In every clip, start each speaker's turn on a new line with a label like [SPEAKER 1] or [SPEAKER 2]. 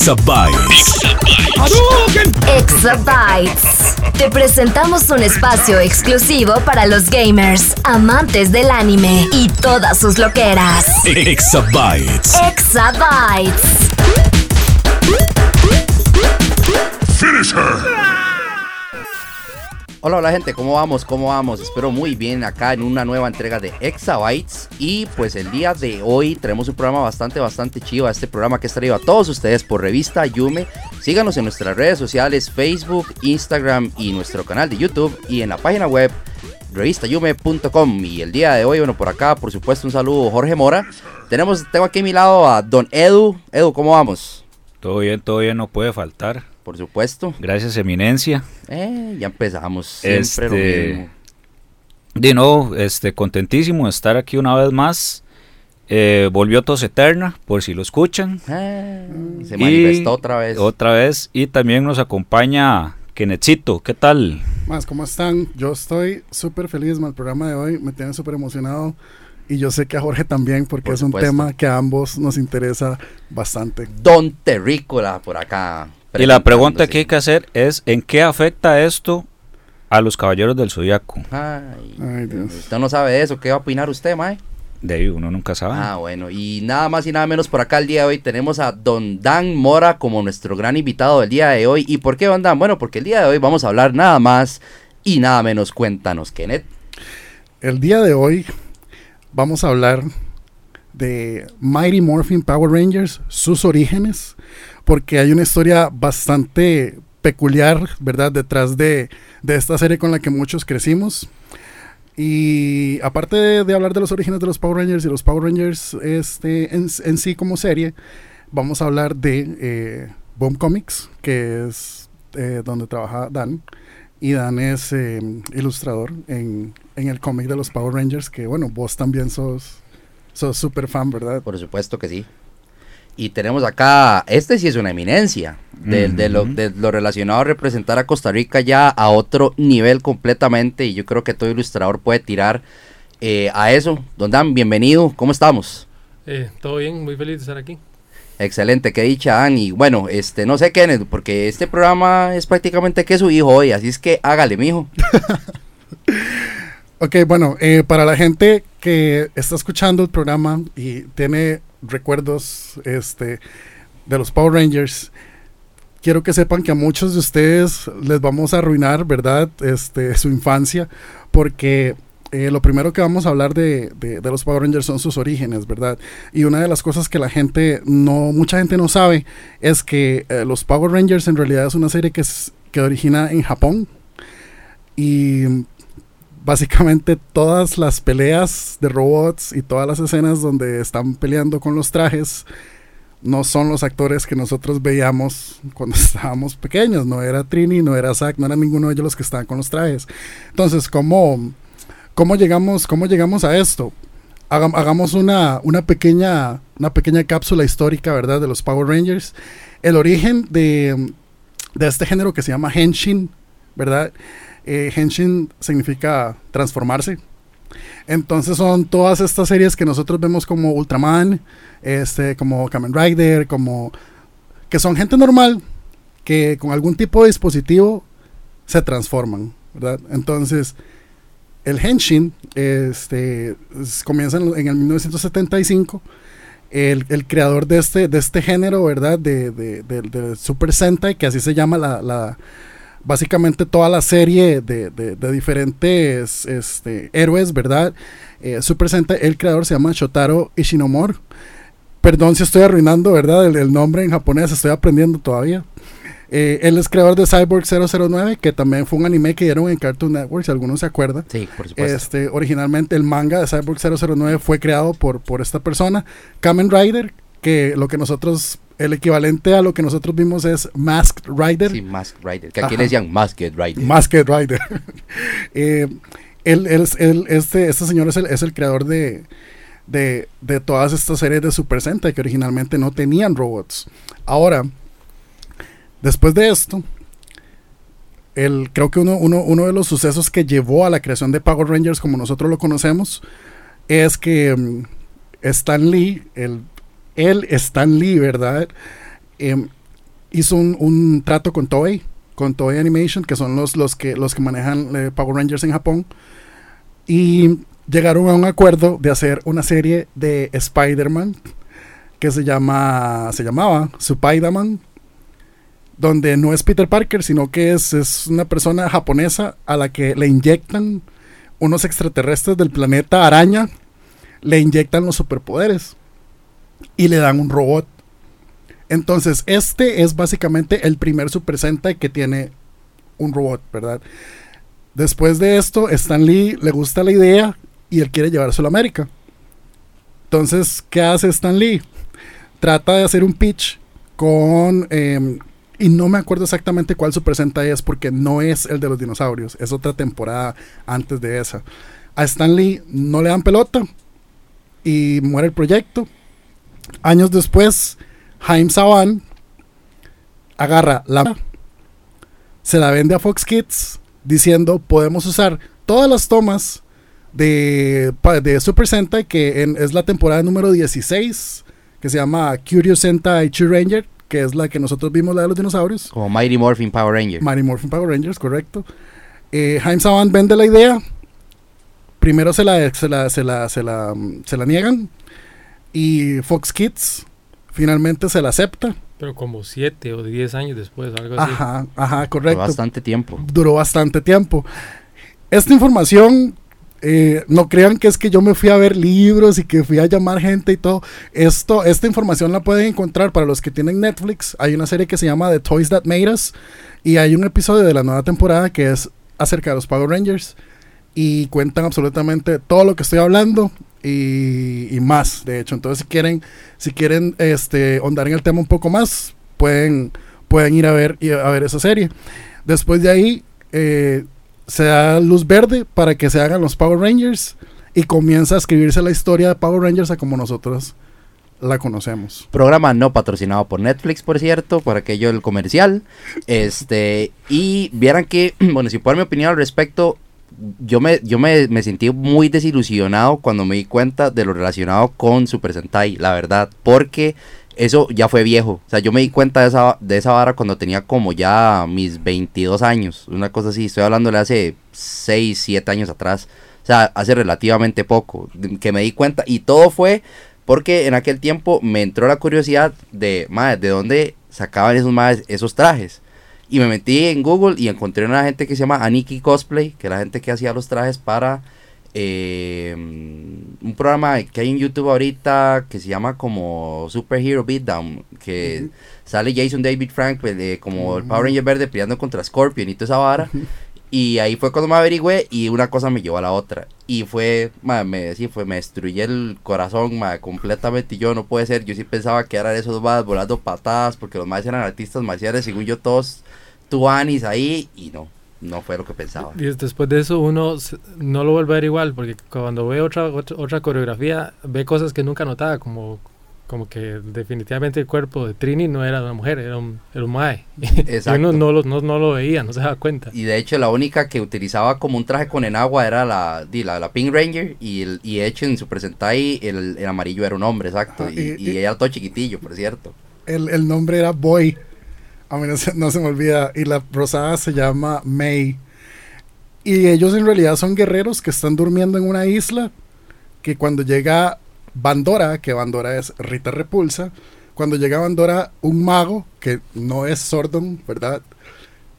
[SPEAKER 1] Exabytes.
[SPEAKER 2] Exabytes. Te presentamos un espacio exclusivo para los gamers, amantes del anime y todas sus loqueras.
[SPEAKER 1] Exabytes.
[SPEAKER 2] Exabytes.
[SPEAKER 3] Finish her.
[SPEAKER 4] Hola, hola gente, ¿cómo vamos? ¿Cómo vamos? Espero muy bien acá en una nueva entrega de Exabytes. Y pues el día de hoy tenemos un programa bastante, bastante chido. Este programa que es traído a todos ustedes por revista Yume. Síganos en nuestras redes sociales, Facebook, Instagram y nuestro canal de YouTube. Y en la página web revistayume.com. Y el día de hoy, bueno, por acá, por supuesto, un saludo Jorge Mora. Tenemos, tengo aquí a mi lado a Don Edu. Edu, ¿cómo vamos?
[SPEAKER 5] Todo bien, todo bien, no puede faltar.
[SPEAKER 4] Por supuesto.
[SPEAKER 5] Gracias, eminencia.
[SPEAKER 4] Eh, ya empezamos. Siempre lo
[SPEAKER 5] Este,
[SPEAKER 4] mismo.
[SPEAKER 5] De nuevo, este, contentísimo de estar aquí una vez más. Eh, volvió Tos Eterna, por si lo escuchan.
[SPEAKER 4] Eh, se
[SPEAKER 5] Y
[SPEAKER 4] manifestó otra vez.
[SPEAKER 5] Otra vez. Y también nos acompaña Kenetcito. ¿Qué tal?
[SPEAKER 6] Más, ¿cómo están? Yo estoy súper feliz con el programa de hoy, me tiene súper emocionado y yo sé que a Jorge también porque
[SPEAKER 4] Por
[SPEAKER 6] es un tema que a ambos nos interesa bastante.
[SPEAKER 4] Don Terrícola por acá.
[SPEAKER 5] Y la pregunta que hay que hacer es: ¿en qué afecta esto a los caballeros del zodiaco?
[SPEAKER 4] Ay,
[SPEAKER 6] Ay, Dios.
[SPEAKER 4] usted no sabe de eso. ¿Qué va a opinar usted, Mae?
[SPEAKER 5] De ahí uno nunca sabe.
[SPEAKER 4] Ah, bueno. Y nada más y nada menos por acá el día de hoy tenemos a Don Dan Mora como nuestro gran invitado del día de hoy. ¿Y por qué Don Dan? Bueno, porque el día de hoy vamos a hablar nada más y nada menos. Cuéntanos, Kenneth.
[SPEAKER 6] El día de hoy vamos a hablar de Mighty Morphin Power Rangers, sus orígenes, porque hay una historia bastante peculiar, ¿verdad? Detrás de, de esta serie con la que muchos crecimos. Y aparte de, hablar de los orígenes de los Power Rangers y los Power Rangers este, en, sí como serie, vamos a hablar de eh, Boom Comics, que es eh, donde trabaja Dan. Y Dan es eh, ilustrador en, en el cómic de los Power Rangers, que bueno, vos también sos sos súper fan, ¿verdad?
[SPEAKER 4] Por supuesto que sí. Y tenemos acá, este sí es una eminencia, de, de lo,
[SPEAKER 5] Ujú.
[SPEAKER 4] de lo relacionado a representar a Costa Rica ya a otro nivel completamente. Y yo creo que todo ilustrador puede tirar eh, a eso. Don Dan, bienvenido, ¿cómo estamos?
[SPEAKER 7] Eh, todo bien, muy feliz de estar aquí.
[SPEAKER 4] Excelente, qué dicha, Dan. Y bueno, este, no sé, Kenneth, porque este programa es prácticamente que su hijo hoy, así es que hágale, mijo.
[SPEAKER 6] Ok, bueno, eh, para la gente que está escuchando el programa y tiene recuerdos este, de los Power Rangers, quiero que sepan que a muchos de ustedes les vamos a arruinar, ¿verdad? Este, su infancia, porque eh, lo primero que vamos a hablar de, de- los Power Rangers son sus orígenes, ¿verdad? Y una de las cosas que la gente no, mucha gente no sabe es que eh, los Power Rangers en realidad es una serie que, es- que origina en Japón. Y básicamente todas las peleas de robots y todas las escenas donde están peleando con los trajes no son los actores que nosotros veíamos cuando estábamos pequeños. No era Trini, no era Zack, no era ninguno de ellos los que estaban con los trajes. Entonces, ¿cómo, cómo, llegamos, cómo llegamos a esto? Hagam- hagamos una, una, pequeña, una pequeña cápsula histórica, ¿verdad? De los Power Rangers. El origen de, de este género que se llama Henshin, ¿verdad? Eh, Henshin significa transformarse. Entonces son todas estas series que nosotros vemos como Ultraman, este, como Kamen Rider, como que son gente normal que con algún tipo de dispositivo se transforman, ¿verdad? Entonces el Henshin este, es- comienza en, el 1975. El, el creador de este, de este género, ¿verdad? De, Super Sentai, que así se llama la, la- básicamente toda la serie de, de- de diferentes este, héroes, ¿verdad? Eh, Super Sentai, el creador se llama Shotaro Ishinomori. Perdón si estoy arruinando, ¿verdad? El, el nombre en japonés, estoy aprendiendo todavía. Eh, él es creador de Cyborg 009, que también fue un anime que dieron en Cartoon Network, si alguno se acuerda.
[SPEAKER 4] Sí, por supuesto.
[SPEAKER 6] Este, originalmente el manga de Cyborg 009 fue creado por, por esta persona. Kamen Rider, que lo que nosotros, el equivalente a lo que nosotros vimos es Masked Rider.
[SPEAKER 4] Sí, Masked Rider. Que aquí
[SPEAKER 6] Ajá.
[SPEAKER 4] le decían Masked Rider.
[SPEAKER 6] Masked Rider. Eh, él, él es- él- este, este señor es el, es el creador de, de, de todas estas series de Super Sentai que originalmente no tenían robots. Ahora, después de esto, el, creo que uno, uno, uno de los sucesos que llevó a la creación de Power Rangers como nosotros lo conocemos es que mm, Stan Lee, el, él, Stan Lee, ¿verdad? Em, hizo un, un trato con Toei, con Toei Animation, que son los, los, que, los que manejan eh, Power Rangers en Japón, y llegaron a un acuerdo de hacer una serie de Spider-Man que se llama se llamaba Spider-Man donde no es Peter Parker, sino que es, es una persona japonesa a la que le inyectan unos extraterrestres del planeta araña, le inyectan los superpoderes y le dan un robot. Entonces, este es básicamente el primer Super Sentai que tiene un robot, ¿verdad? Después de esto, Stan Lee le gusta la idea y él quiere llevárselo a América. Entonces, ¿qué hace Stan Lee? Trata de hacer un pitch con... em, y no me acuerdo exactamente cuál Super Sentai es porque no es el de los dinosaurios. Es otra temporada antes de esa. A Stan Lee no le dan pelota y muere el proyecto. Años después, Jaime Saban agarra la se la vende a Fox Kids diciendo podemos usar todas las tomas de, de Super Sentai que en- es la temporada número 16 que se llama Curious Sentai Ranger que es la que nosotros vimos la de los dinosaurios
[SPEAKER 4] Como Mighty Morphin Power Ranger.
[SPEAKER 6] Mighty Morphin Power Rangers, correcto. Eh, Jaime Saban vende la idea. Primero se la, se la, se la, se la, se la niegan. Y Fox Kids finalmente se la acepta.
[SPEAKER 7] Pero como 7 o 10 años después, algo así.
[SPEAKER 6] Ajá, ajá, correcto.
[SPEAKER 4] bastante tiempo.
[SPEAKER 6] Duró bastante tiempo. Esta información, eh, no crean que es que yo me fui a ver libros y que fui a llamar gente y todo. Esto, esta información la pueden encontrar para los que tienen Netflix. Hay una serie que se llama The Toys That Made Us. Y hay un episodio de la nueva temporada que es acerca de los Power Rangers. Y cuentan absolutamente todo lo que estoy hablando y, y más, de hecho. Entonces, si quieren, si quieren este, en el tema un poco más, pueden, pueden ir a ver, a ver esa serie. Después de ahí, eh, se da luz verde para que se hagan los Power Rangers y comienza a escribirse la historia de Power Rangers a como nosotros la conocemos.
[SPEAKER 4] Programa no patrocinado por Netflix, por cierto, por aquello del comercial. Este, y vieran que, bueno, si puedo dar mi opinión al respecto, yo me, yo me, me sentí muy desilusionado cuando me di cuenta de lo relacionado con Super Sentai, la verdad, porque eso ya fue viejo. O sea, yo me di cuenta de esa, de esa vara cuando tenía como ya mis 22 años, una cosa así, estoy hablándole hace 6, 7 años atrás. O sea, hace relativamente poco, que me di cuenta, y todo fue porque en aquel tiempo me entró la curiosidad de, madre, ¿de dónde sacaban esos, madres, esos trajes? Y me metí en Google y encontré una gente que se llama Aniki Cosplay, que es la gente que hacía los trajes para eh, un programa que hay en YouTube ahorita que se llama como Superhero Beatdown, que sale Jason David Frank eh, como el Power Ranger verde peleando contra Scorpion y toda esa vara. Y ahí fue cuando me averigüé y una cosa me llevó a la otra. Y fue, ma, me, sí, fue, me destruyó el corazón ma, completamente. Y yo no puede ser, yo sí pensaba que eran esos más volando patadas porque los más eran artistas marciales, según yo todos tuanis ahí y no, no fue lo que pensaba.
[SPEAKER 7] Y es- después de eso uno no lo vuelve a ver igual, porque cuando ve otra, otra, otra coreografía, ve cosas que nunca notaba, como, como que definitivamente el cuerpo de Trini no era de una mujer, era un, era un mae. Y
[SPEAKER 4] Exacto.
[SPEAKER 7] uno no lo, no, no lo veía, no se daba cuenta.
[SPEAKER 4] Y de hecho la única que utilizaba como un traje con enagua era la, la, la Pink Ranger y, el, y de hecho en Super Sentai el, el amarillo era un hombre, exacto.
[SPEAKER 6] Ajá,
[SPEAKER 4] y,
[SPEAKER 6] y-
[SPEAKER 4] y
[SPEAKER 6] y-
[SPEAKER 4] era todo chiquitillo, por cierto.
[SPEAKER 6] El, el nombre era Boy. A mí no se, no se me olvida. Y la rosada se llama May. Y ellos en realidad son guerreros que están durmiendo en una isla. Que cuando llega Bandora, que Bandora es Rita Repulsa. Cuando llega Bandora, un mago, que no es Sordon, ¿verdad?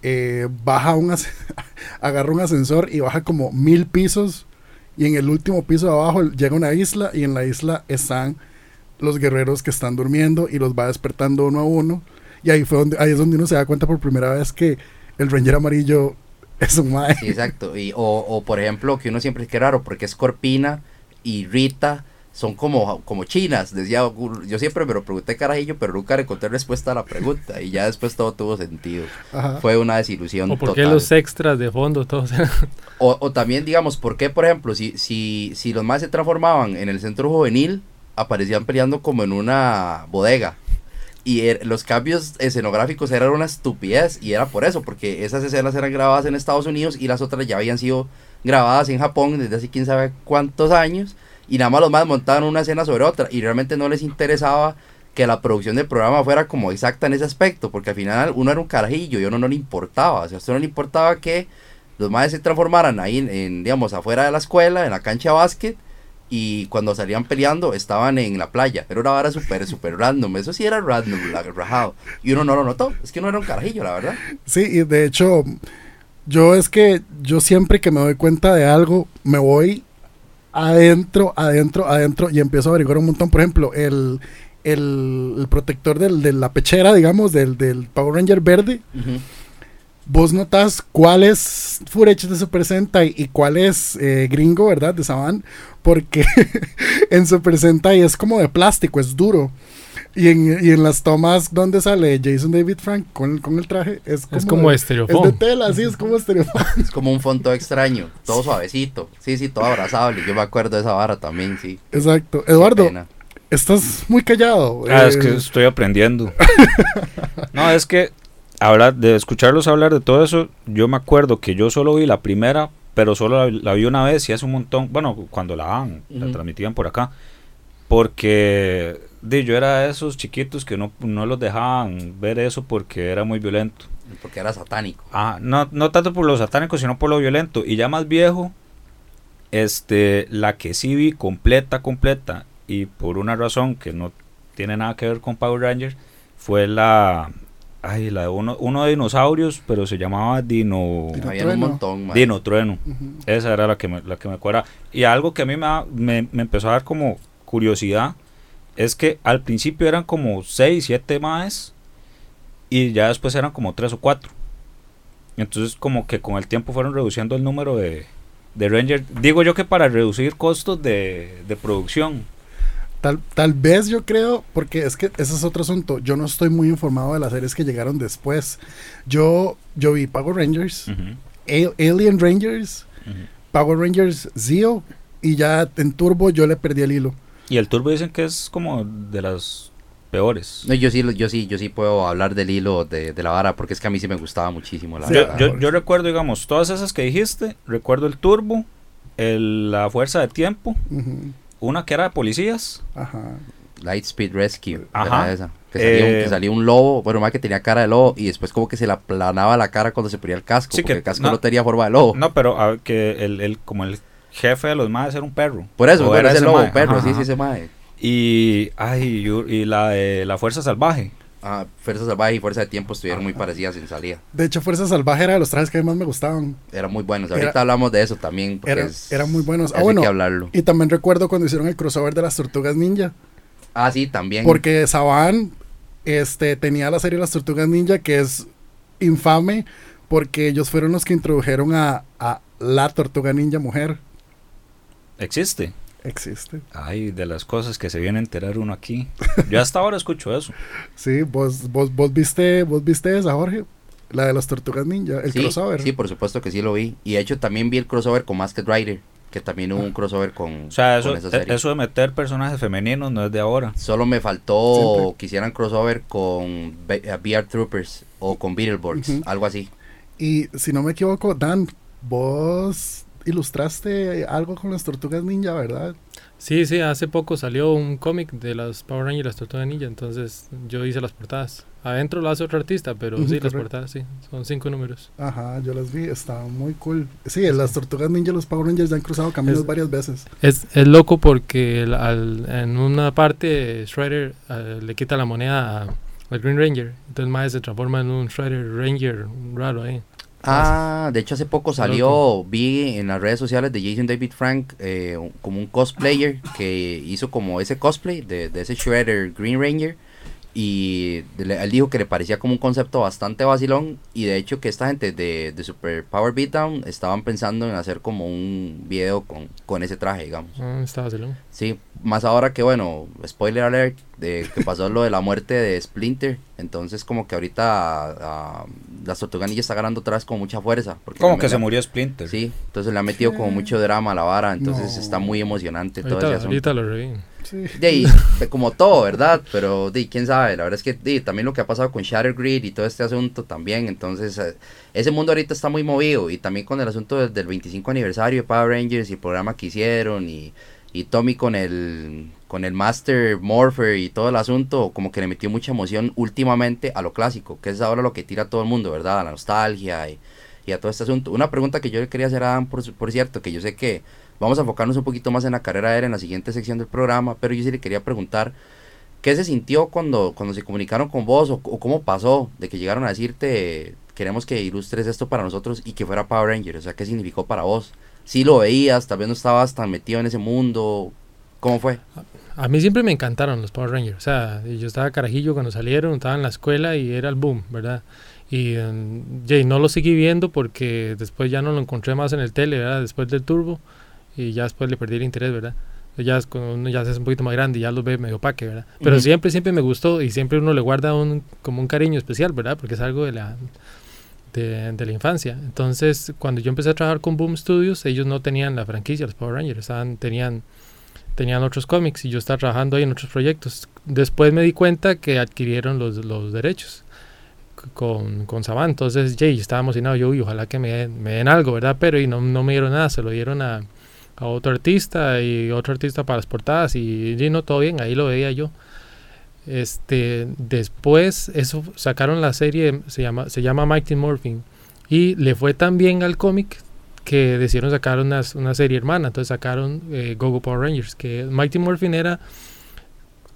[SPEAKER 6] Eh, baja un agarra un ascensor y baja como mil pisos. Y en el último piso de abajo llega una isla. Y en la isla están los guerreros que están durmiendo y los va despertando uno a uno. Y ahí fue donde, ahí es donde uno se da cuenta por primera vez que el Ranger amarillo es un mae.
[SPEAKER 4] Sí, exacto. Y, o, o por ejemplo, que uno siempre es que raro, porque es Corpina y Rita son como, como chinas. Decía, yo siempre me lo pregunté carajillo, pero nunca le encontré respuesta a la pregunta. Y ya después todo tuvo sentido.
[SPEAKER 6] Ajá.
[SPEAKER 4] Fue una desilusión.
[SPEAKER 7] ¿O por qué los extras de fondo todos eran-
[SPEAKER 4] O, o también, digamos, ¿por qué, por ejemplo, si, si, si los más se transformaban en el centro juvenil, aparecían peleando como en una bodega? Y er- los cambios escenográficos eran una estupidez, y era por eso, porque esas escenas eran grabadas en Estados Unidos y las otras ya habían sido grabadas en Japón desde hace quién sabe cuántos años, y nada más los más montaban una escena sobre otra, y realmente no les interesaba que la producción del programa fuera como exacta en ese aspecto, porque al final uno era un carajillo y a uno no le importaba, o sea, a usted no le importaba que los madres se transformaran ahí en, digamos, afuera de la escuela, en la cancha de básquet, y cuando salían peleando estaban en la playa. Era una vara súper, súper random. Eso sí era random, la- rajado. Y uno no lo notó. Es que no era un carajillo, la verdad.
[SPEAKER 6] Sí, y de hecho, yo es que yo siempre que me doy cuenta de algo, me voy adentro, adentro, adentro y empiezo a averiguar un montón. Por ejemplo, el, el, el protector del- de la pechera, digamos, del, del Power Ranger verde, vos notas cuál es Fureches de Super Sentai y cuál es eh, gringo, ¿verdad? De Saban, porque en Super Sentai es como de plástico, es duro. Y en, y en las tomas donde sale Jason David Frank con, con el traje, es como,
[SPEAKER 7] Es como
[SPEAKER 6] de,
[SPEAKER 7] estereofoam.
[SPEAKER 6] Es de tela, sí, es como estereofoam.
[SPEAKER 4] Es como un fondo extraño, todo suavecito. Sí, sí, todo abrazable. Yo me acuerdo de esa vara también, sí.
[SPEAKER 6] Exacto.
[SPEAKER 4] Qué
[SPEAKER 6] Eduardo,
[SPEAKER 4] pena.
[SPEAKER 6] estás muy callado.
[SPEAKER 5] Ah, es que
[SPEAKER 6] Eh,
[SPEAKER 5] estoy aprendiendo. no, es que hablar, de escucharlos hablar de todo eso, yo me acuerdo que yo solo vi la primera, pero solo la, la vi una vez y hace un montón, bueno, cuando la daban, la transmitían por acá, porque de, yo era de esos chiquitos que no, no los dejaban ver eso porque era muy violento.
[SPEAKER 4] Porque era satánico.
[SPEAKER 5] Ah, no, no tanto por lo satánico, sino por lo violento. Y ya más viejo, este, la que sí vi completa, completa, y por una razón que no tiene nada que ver con Power Rangers, fue la, ay, la de uno, uno de dinosaurios, pero se llamaba Dino,
[SPEAKER 6] Dino
[SPEAKER 4] Había un
[SPEAKER 6] Trueno.
[SPEAKER 4] montón, man.
[SPEAKER 5] Dino Trueno. Esa era la que me, la que me acuerda. Y algo que a mí me, me, me empezó a dar como curiosidad es que al principio eran como 6, 7 más y ya después eran como 3 o 4. Entonces como que con el tiempo fueron reduciendo el número de, de Rangers. Digo yo que para reducir costos de, de producción.
[SPEAKER 6] Tal, tal vez yo creo, porque es que ese es otro asunto. Yo no estoy muy informado de las series que llegaron después. Yo, yo vi Power Rangers, Alien Rangers. Power Rangers Zeo, y ya en Turbo yo le perdí el hilo.
[SPEAKER 5] Y el Turbo dicen que es como de las peores.
[SPEAKER 4] No, yo sí, yo sí, yo sí puedo hablar del hilo de, de la vara, porque es que a mí sí me gustaba muchísimo la
[SPEAKER 6] Sí,
[SPEAKER 5] Yo,
[SPEAKER 4] verdad.
[SPEAKER 5] yo- yo recuerdo, digamos, todas esas que dijiste. Recuerdo el Turbo, el- la Fuerza de Tiempo,
[SPEAKER 6] Ujú,
[SPEAKER 5] una que era de policías.
[SPEAKER 6] Ajá.
[SPEAKER 4] Lightspeed Rescue,
[SPEAKER 5] Ajá.
[SPEAKER 4] era esa. Que salía, un,
[SPEAKER 5] Eh,
[SPEAKER 4] que salía un lobo, bueno, más que tenía cara de lobo y después como que se le aplanaba la cara cuando se ponía el casco,
[SPEAKER 5] Sí,
[SPEAKER 4] porque
[SPEAKER 5] que-
[SPEAKER 4] el casco
[SPEAKER 5] no.
[SPEAKER 4] no, tenía forma de lobo.
[SPEAKER 5] No, pero a- que el, el- como el jefe de los maes era un perro.
[SPEAKER 4] Por eso,
[SPEAKER 5] era
[SPEAKER 4] ese
[SPEAKER 5] ese
[SPEAKER 4] lobo,
[SPEAKER 5] mae,
[SPEAKER 4] perro,
[SPEAKER 5] ajá,
[SPEAKER 4] sí,
[SPEAKER 5] ajá.
[SPEAKER 4] sí, ese mae.
[SPEAKER 5] Y, ay, y la de la Fuerza Salvaje.
[SPEAKER 4] Ah, Fuerza Salvaje y Fuerza de Tiempo estuvieron muy parecidas en salida.
[SPEAKER 6] De hecho, Fuerza Salvaje era de los trajes que más me gustaban.
[SPEAKER 4] Eran muy buenos.
[SPEAKER 6] Era-
[SPEAKER 4] Ahorita hablamos de eso también. porque
[SPEAKER 6] Era-
[SPEAKER 4] es-
[SPEAKER 6] eran muy buenos. Ah, bueno.
[SPEAKER 4] que hablarlo.
[SPEAKER 6] Y también recuerdo cuando hicieron el crossover de las Tortugas Ninja.
[SPEAKER 4] Ah, sí, también.
[SPEAKER 6] Porque Saban este, tenía la serie Las Tortugas Ninja, que es infame, porque ellos fueron los que introdujeron a, a la Tortuga Ninja mujer.
[SPEAKER 5] Existe.
[SPEAKER 6] Existe.
[SPEAKER 5] Ay, de las cosas que se viene a enterar uno aquí. Yo hasta ahora escucho eso.
[SPEAKER 6] Sí, vos, vos, vos viste, vos viste esa, Jorge. La de las Tortugas Ninja, el
[SPEAKER 4] sí,
[SPEAKER 6] crossover.
[SPEAKER 4] Sí, por supuesto que sí lo vi. Y de hecho también vi el crossover con Masked Rider. Que también hubo un crossover con,
[SPEAKER 5] O sea, eso,
[SPEAKER 4] con esa serie.
[SPEAKER 5] e- eso de meter personajes femeninos no es de ahora.
[SPEAKER 4] Solo me faltó
[SPEAKER 6] Siempre.
[SPEAKER 4] que hicieran crossover con B- eh, VR Troopers o con Beetleborgs,
[SPEAKER 6] Ujú.
[SPEAKER 4] algo así.
[SPEAKER 6] Y si no me equivoco, Dan, vos ilustraste algo con las Tortugas Ninja, ¿verdad?
[SPEAKER 7] Sí, sí, hace poco salió un cómic de las Power Rangers y las Tortugas Ninja, entonces yo hice las portadas. Adentro lo hace otro artista, pero sí, las portadas, sí, son cinco números.
[SPEAKER 6] Ajá, yo las vi, estaban muy cool. Sí, las Tortugas Ninja y los Power Rangers ya han cruzado caminos
[SPEAKER 7] Es-
[SPEAKER 6] varias veces.
[SPEAKER 7] Es, es loco porque el- al- en una parte Shredder eh, le quita la moneda a- al Green Ranger, entonces Mae se transforma en un Shredder Ranger raro ahí.
[SPEAKER 4] Ah, de hecho hace poco salió, vi en las redes sociales de Jason David Frank eh, como un cosplayer que hizo como ese cosplay de, de ese Shredder Green Ranger y le- él dijo que le parecía como un concepto bastante vacilón y de hecho que esta gente de, de Super Power Beatdown estaban pensando en hacer como un video con, con ese traje, digamos.
[SPEAKER 7] Ah, está vacilón.
[SPEAKER 4] Sí, más ahora que bueno, spoiler alert, de que pasó lo de la muerte de Splinter, entonces como que ahorita ah, las Tortugas Ninja está ganando otra vez con mucha fuerza. Porque
[SPEAKER 5] Como que se murió Splinter.
[SPEAKER 4] Sí, entonces le ha metido como mucho drama a la vara, entonces
[SPEAKER 6] No.
[SPEAKER 4] está muy emocionante todo ese
[SPEAKER 7] Ahorita,
[SPEAKER 4] asunto.
[SPEAKER 7] ahorita lo reví.
[SPEAKER 6] Sí.
[SPEAKER 4] De ahí, de como todo, ¿verdad? Pero de, quién sabe, la verdad es que de, también lo que ha pasado con Shatter Grid y todo este asunto también, entonces eh, ese mundo ahorita está muy movido y también con el asunto del, del 25 aniversario de Power Rangers y el programa que hicieron y, y Tommy con el con el Master Morpher y todo el asunto, como que le metió mucha emoción últimamente a lo clásico, que es ahora lo que tira a todo el mundo, ¿verdad? A la nostalgia y, a todo este asunto. Una pregunta que yo le quería hacer a Adam, por, cierto, que yo sé que vamos a enfocarnos un poquito más en la carrera de él en la siguiente sección del programa, pero yo sí le quería preguntar qué se sintió cuando, se comunicaron con vos o, o cómo pasó de que llegaron a decirte queremos que ilustres esto para nosotros y que fuera Power Ranger, o sea, qué significó para vos. Si lo veías, tal vez no estabas tan metido en ese mundo, ¿cómo fue?
[SPEAKER 7] A mí siempre me encantaron los Power Rangers. O sea, yo estaba carajillo cuando salieron, estaba en la escuela y era el boom, ¿verdad? Y y no lo seguí viendo porque después ya no lo encontré más en el tele, ¿verdad? Después del turbo. Y ya después le perdí el interés, ¿verdad? Ya es cuando uno ya se hace un poquito más grande y ya los ve medio paque, ¿verdad? Pero
[SPEAKER 4] Ujú.
[SPEAKER 7] siempre, siempre me gustó y siempre uno le guarda un, como un cariño especial, ¿verdad? Porque es algo de la, de, de la infancia. Entonces, cuando yo empecé a trabajar con Boom Studios, ellos no tenían la franquicia, los Power Rangers, estaban, tenían tenían otros cómics y yo estaba trabajando ahí en otros proyectos. Después me di cuenta que adquirieron los, los derechos con, con Saban. Entonces, Jay, estaba emocionado. Yo, uy, ojalá que me den, algo, ¿verdad? Pero y no, no me dieron nada, se lo dieron a, a otro artista y otro artista para las portadas y, y no, todo bien, ahí lo veía yo. Este, después, eso sacaron la serie, se llama, se llama Mighty Morphin y le fue tan al cómic que decidieron sacar una, una serie hermana. Entonces sacaron eh, Gogo Power Rangers, que Mighty Morphin era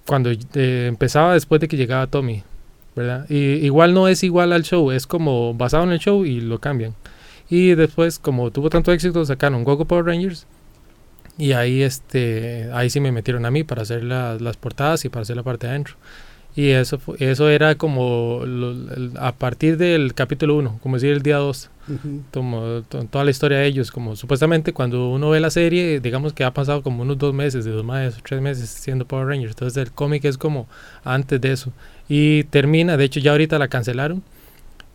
[SPEAKER 7] cuando eh, empezaba después de que llegaba Tommy, ¿verdad? Y igual no es igual al show, es como basado en el show y lo cambian. Y después, como tuvo tanto éxito, sacaron Gogo Power Rangers. Y ahí, este, ahí sí me metieron a mí para hacer la- las portadas y para hacer la parte de adentro. Y eso, eso era como lo- a partir del capítulo 1, como decir el día 2 Toda la historia de ellos, como supuestamente cuando uno ve la serie, digamos que ha pasado como unos dos meses, de dos meses, tres meses siendo Power Rangers, entonces el cómic es como antes de eso. Y termina, de hecho ya ahorita la cancelaron,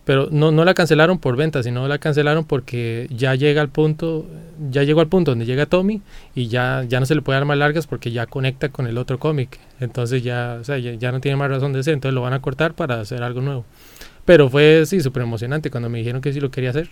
[SPEAKER 7] pero no, no la cancelaron por venta, sino la cancelaron porque ya llega al punto, ya llegó al punto donde llega Tommy y ya, ya no se le puede dar más largas porque ya conecta con el otro cómic, entonces ya, ya, ya no tiene más razón de ser, entonces lo van a cortar para hacer algo nuevo. Pero fue, sí, súper emocionante cuando me dijeron que sí lo quería hacer.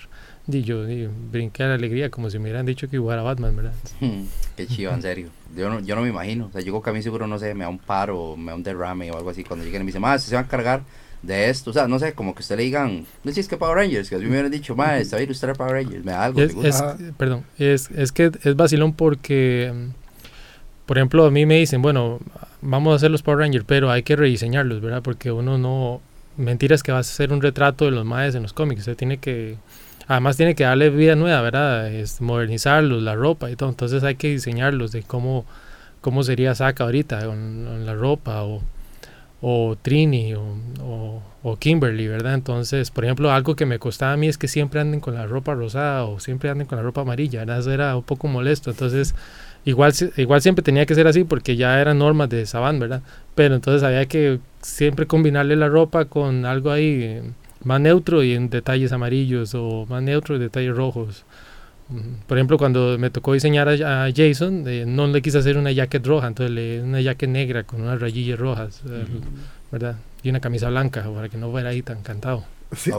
[SPEAKER 7] Y yo di, brinqué a la alegría como si me hubieran dicho que jugara Batman, ¿verdad?
[SPEAKER 4] Hmm, Qué chido, en serio. Yo no, yo no me imagino. O sea, yo creo que a mí seguro, no sé, me da un paro, me da un derrame o algo así. Cuando lleguen y me dicen, más se van a cargar de esto. O sea, no sé, como que usted le digan, no si es que Power Rangers, que a mí me hubieran dicho, más va a ilustrar Power Rangers. Me da algo.
[SPEAKER 7] Es, es- perdón, es, es que es vacilón porque, por ejemplo, a mí me dicen, bueno, vamos a hacer los Power Rangers, pero hay que rediseñarlos, ¿verdad? Porque uno no... Mentiras que vas a hacer un retrato de los maes en los cómics. Usted tiene que... Además tiene que darle vida nueva, ¿verdad? Es modernizarlos, la ropa y todo. Entonces hay que diseñarlos de cómo, cómo sería Saka ahorita con, con la ropa o, o Trini o, o, o Kimberly, ¿verdad? Entonces, por ejemplo, algo que me costaba a mí es que siempre anden con la ropa rosada o siempre anden con la ropa amarilla, ¿verdad? Eso era un poco molesto. Entonces, igual, igual siempre tenía que ser así porque ya eran normas de Saban, ¿verdad? Pero entonces había que siempre combinarle la ropa con algo ahí eh, más neutro y en detalles amarillos o más neutro y detalles rojos. Por ejemplo, cuando me tocó diseñar a, a Jason, eh, no le quise hacer una jacket roja, entonces le una jacket negra con unas rayillas rojas, eh, ¿verdad? Y una camisa blanca para que no fuera ahí tan cantado.
[SPEAKER 6] Sí,